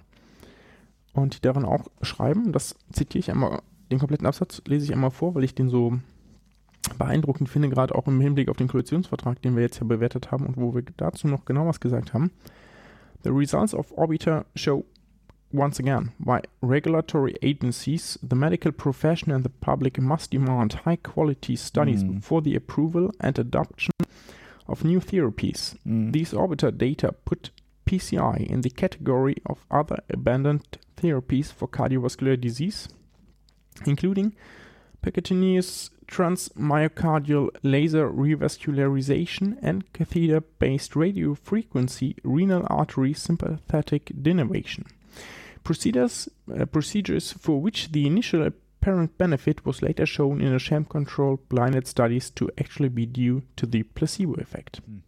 Und die darin auch schreiben, das zitiere ich einmal, den kompletten Absatz lese ich einmal vor, weil ich den so beeindruckend finde, gerade auch im Hinblick auf den Koalitionsvertrag, den wir jetzt ja bewertet haben und wo wir dazu noch genau was gesagt haben. The results of Orbiter show once again why regulatory agencies, the medical profession and the public must demand high quality studies Mm. before the approval and adoption of new therapies. Hm. These orbiter data put PCI in the category of other abandoned therapies for cardiovascular disease, including percutaneous transmyocardial laser revascularization and catheter-based radiofrequency renal artery sympathetic denervation. Procedures, uh, procedures for which the initial apparent benefit was later shown in a sham-controlled blinded studies to actually be due to the placebo effect. Hm.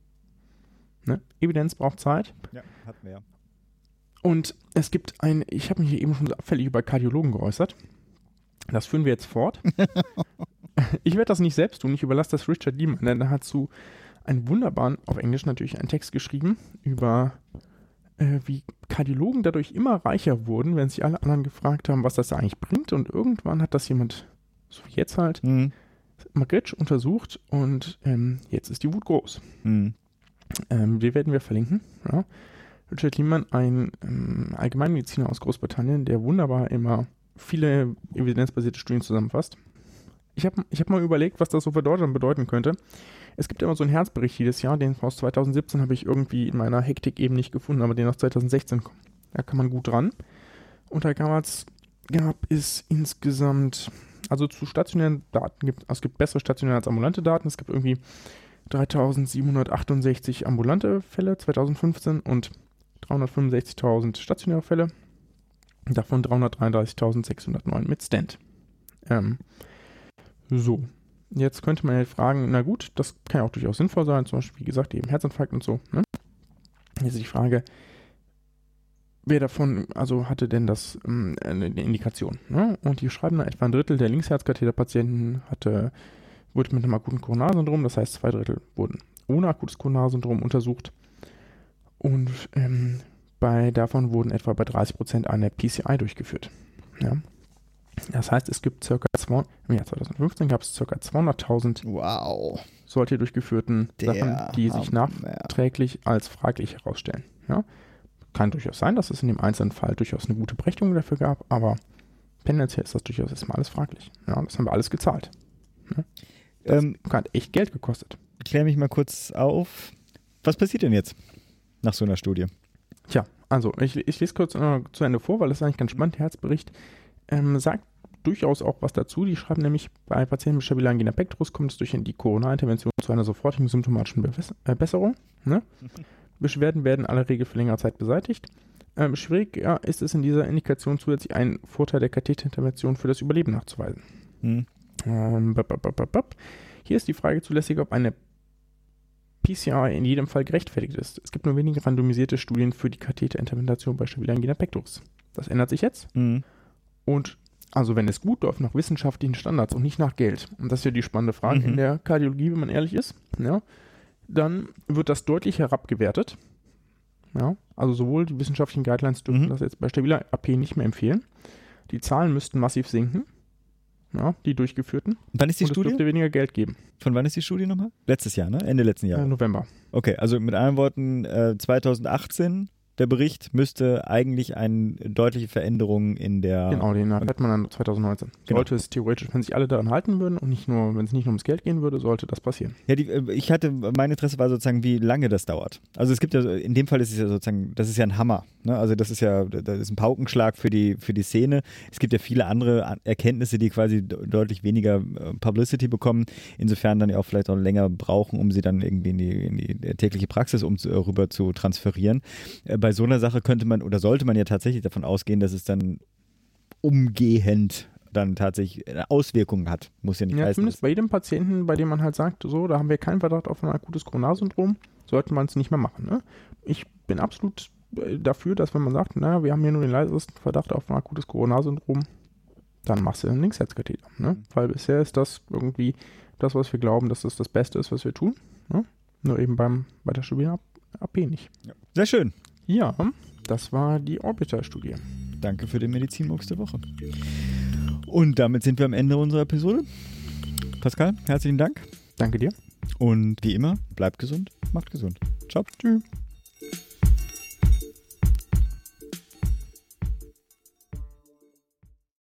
Ne? Evidenz braucht Zeit. Ja, hatten wir ja. Und es gibt ein, ich habe mich hier eben schon so abfällig über Kardiologen geäußert. Das führen wir jetzt fort. (laughs) ich werde das nicht selbst tun, ich überlasse das Richard Lehman, denn er hat zu einen wunderbaren, auf Englisch natürlich, einen Text geschrieben über äh, wie Kardiologen dadurch immer reicher wurden, wenn sich alle anderen gefragt haben, was das da eigentlich bringt. Und irgendwann hat das jemand, so wie jetzt halt, Hm. Magritsch untersucht und ähm, jetzt ist die Wut groß. Hm. Ähm, die werden wir verlinken. Ja. Richard Lehman, ein ähm, Allgemeinmediziner aus Großbritannien, der wunderbar immer viele evidenzbasierte Studien zusammenfasst. Ich habe ich hab mal überlegt, was das so für Deutschland bedeuten könnte. Es gibt immer so einen Herzbericht jedes Jahr, den aus 2017 habe ich irgendwie in meiner Hektik eben nicht gefunden, aber den aus 2016, da kann man gut dran. Und da gab es, gab es insgesamt, also zu stationären Daten gibt es gibt bessere stationäre als ambulante Daten. Es gibt irgendwie 3768 ambulante Fälle 2015 und 365.000 stationäre Fälle. Davon 333.609 mit Stand. Ähm, so, jetzt könnte man ja fragen, na gut, das kann ja auch durchaus sinnvoll sein, zum Beispiel, wie gesagt, eben Herzinfarkt und so. Ne? Jetzt ist die Frage, wer davon, also hatte denn das ähm, eine Indikation? Ne? Und die schreiben da etwa ein Drittel der Linksherzkatheterpatienten hatte, wurde mit einem akuten Koronarsyndrom, das heißt zwei Drittel wurden ohne akutes Koronarsyndrom untersucht. Und ähm, bei, davon wurden etwa bei 30 Prozent eine PCI durchgeführt. Ja. Das heißt, es gibt circa zwei, im Jahr 2015 gab es circa 200.000 Wow. solche durchgeführten Der Sachen, die sich nachträglich als fraglich herausstellen. Ja. Kann durchaus sein, dass es in dem einzelnen Fall durchaus eine gute Berechtigung dafür gab, aber tendenziell ist das durchaus erstmal alles fraglich. Ja, das haben wir alles gezahlt. Das Ähm, hat echt Geld gekostet. klär mich mal kurz auf. Was passiert denn jetzt nach so einer Studie? Tja, also ich, ich lese kurz äh, zu Ende vor, weil das ist eigentlich ganz spannend. Herzbericht ähm, sagt durchaus auch was dazu. Die schreiben nämlich, bei Patienten mit stabiler Angina pectoris kommt es durch die Corona-Intervention zu einer sofortigen symptomatischen äh, Besserung. Ne? (laughs) Beschwerden werden in aller Regel für längere Zeit beseitigt. Ähm, schwierig ja, ist es in dieser Indikation zusätzlich einen Vorteil der Katheterintervention für das Überleben nachzuweisen. Hm. Ähm, bap, bap, bap. Hier ist die Frage zulässig, ob eine PCI in jedem Fall gerechtfertigt ist. Es gibt nur wenige randomisierte Studien für die Katheterintervention bei stabiler Angina pectoris. Das ändert sich jetzt. Hm. Und also wenn es gut läuft, nach wissenschaftlichen Standards und nicht nach Geld, und das ist ja die spannende Frage Mhm. in der Kardiologie, wenn man ehrlich ist, ja, dann wird das deutlich herabgewertet. Ja, also sowohl die wissenschaftlichen Guidelines dürfen Mhm. das jetzt bei stabiler AP nicht mehr empfehlen. Die Zahlen müssten massiv sinken, ja, die durchgeführten. Wann ist die und es Studie? dürfte weniger Geld geben. Von wann ist die Studie nochmal? Letztes Jahr, ne? Ende letzten Ja. Jahres. November. Okay, also mit anderen Worten, äh, 2018, der Bericht müsste eigentlich eine deutliche Veränderung in der. Genau, den hat man dann 2019. Genau. Sollte es theoretisch, wenn sich alle daran halten würden und nicht nur, wenn es nicht nur ums Geld gehen würde, sollte das passieren. Ja, die, äh, ich hatte, mein Interesse war sozusagen, wie lange das dauert. Also es gibt ja, in dem Fall ist es ja sozusagen, das ist ja ein Hammer. Ne? Also das ist ja, das ist ein Paukenschlag für die, für die Szene. Es gibt ja viele andere An- Erkenntnisse, die quasi de- deutlich weniger äh, Publicity bekommen, insofern dann ja auch vielleicht auch länger brauchen, um sie dann irgendwie in die, in die tägliche Praxis um rüber zu transferieren. Äh, Bei so einer Sache könnte man oder sollte man ja tatsächlich davon ausgehen, dass es dann umgehend dann tatsächlich eine Auswirkung hat. Muss ja nicht Ja, heißen. zumindest bei jedem Patienten, bei dem man halt sagt, so, da haben wir keinen Verdacht auf ein akutes Coronarsyndrom, sollte man es nicht mehr machen. Ne? Ich bin absolut äh, dafür, dass wenn man sagt, naja, wir haben hier nur den leisesten Verdacht auf ein akutes Coronarsyndrom, dann machst du einen Linksherzkatheter. Ne? Weil bisher ist das irgendwie das, was wir glauben, dass das das Beste ist, was wir tun. Ne? Nur eben beim, bei der Studie AP nicht. Sehr schön. Ja, das war die Orbiter-Studie. Danke für den Medizinmux der Woche. Und damit sind wir am Ende unserer Episode. Pascal, herzlichen Dank. Danke dir. Und wie immer, bleibt gesund, macht gesund. Ciao. Tschüss.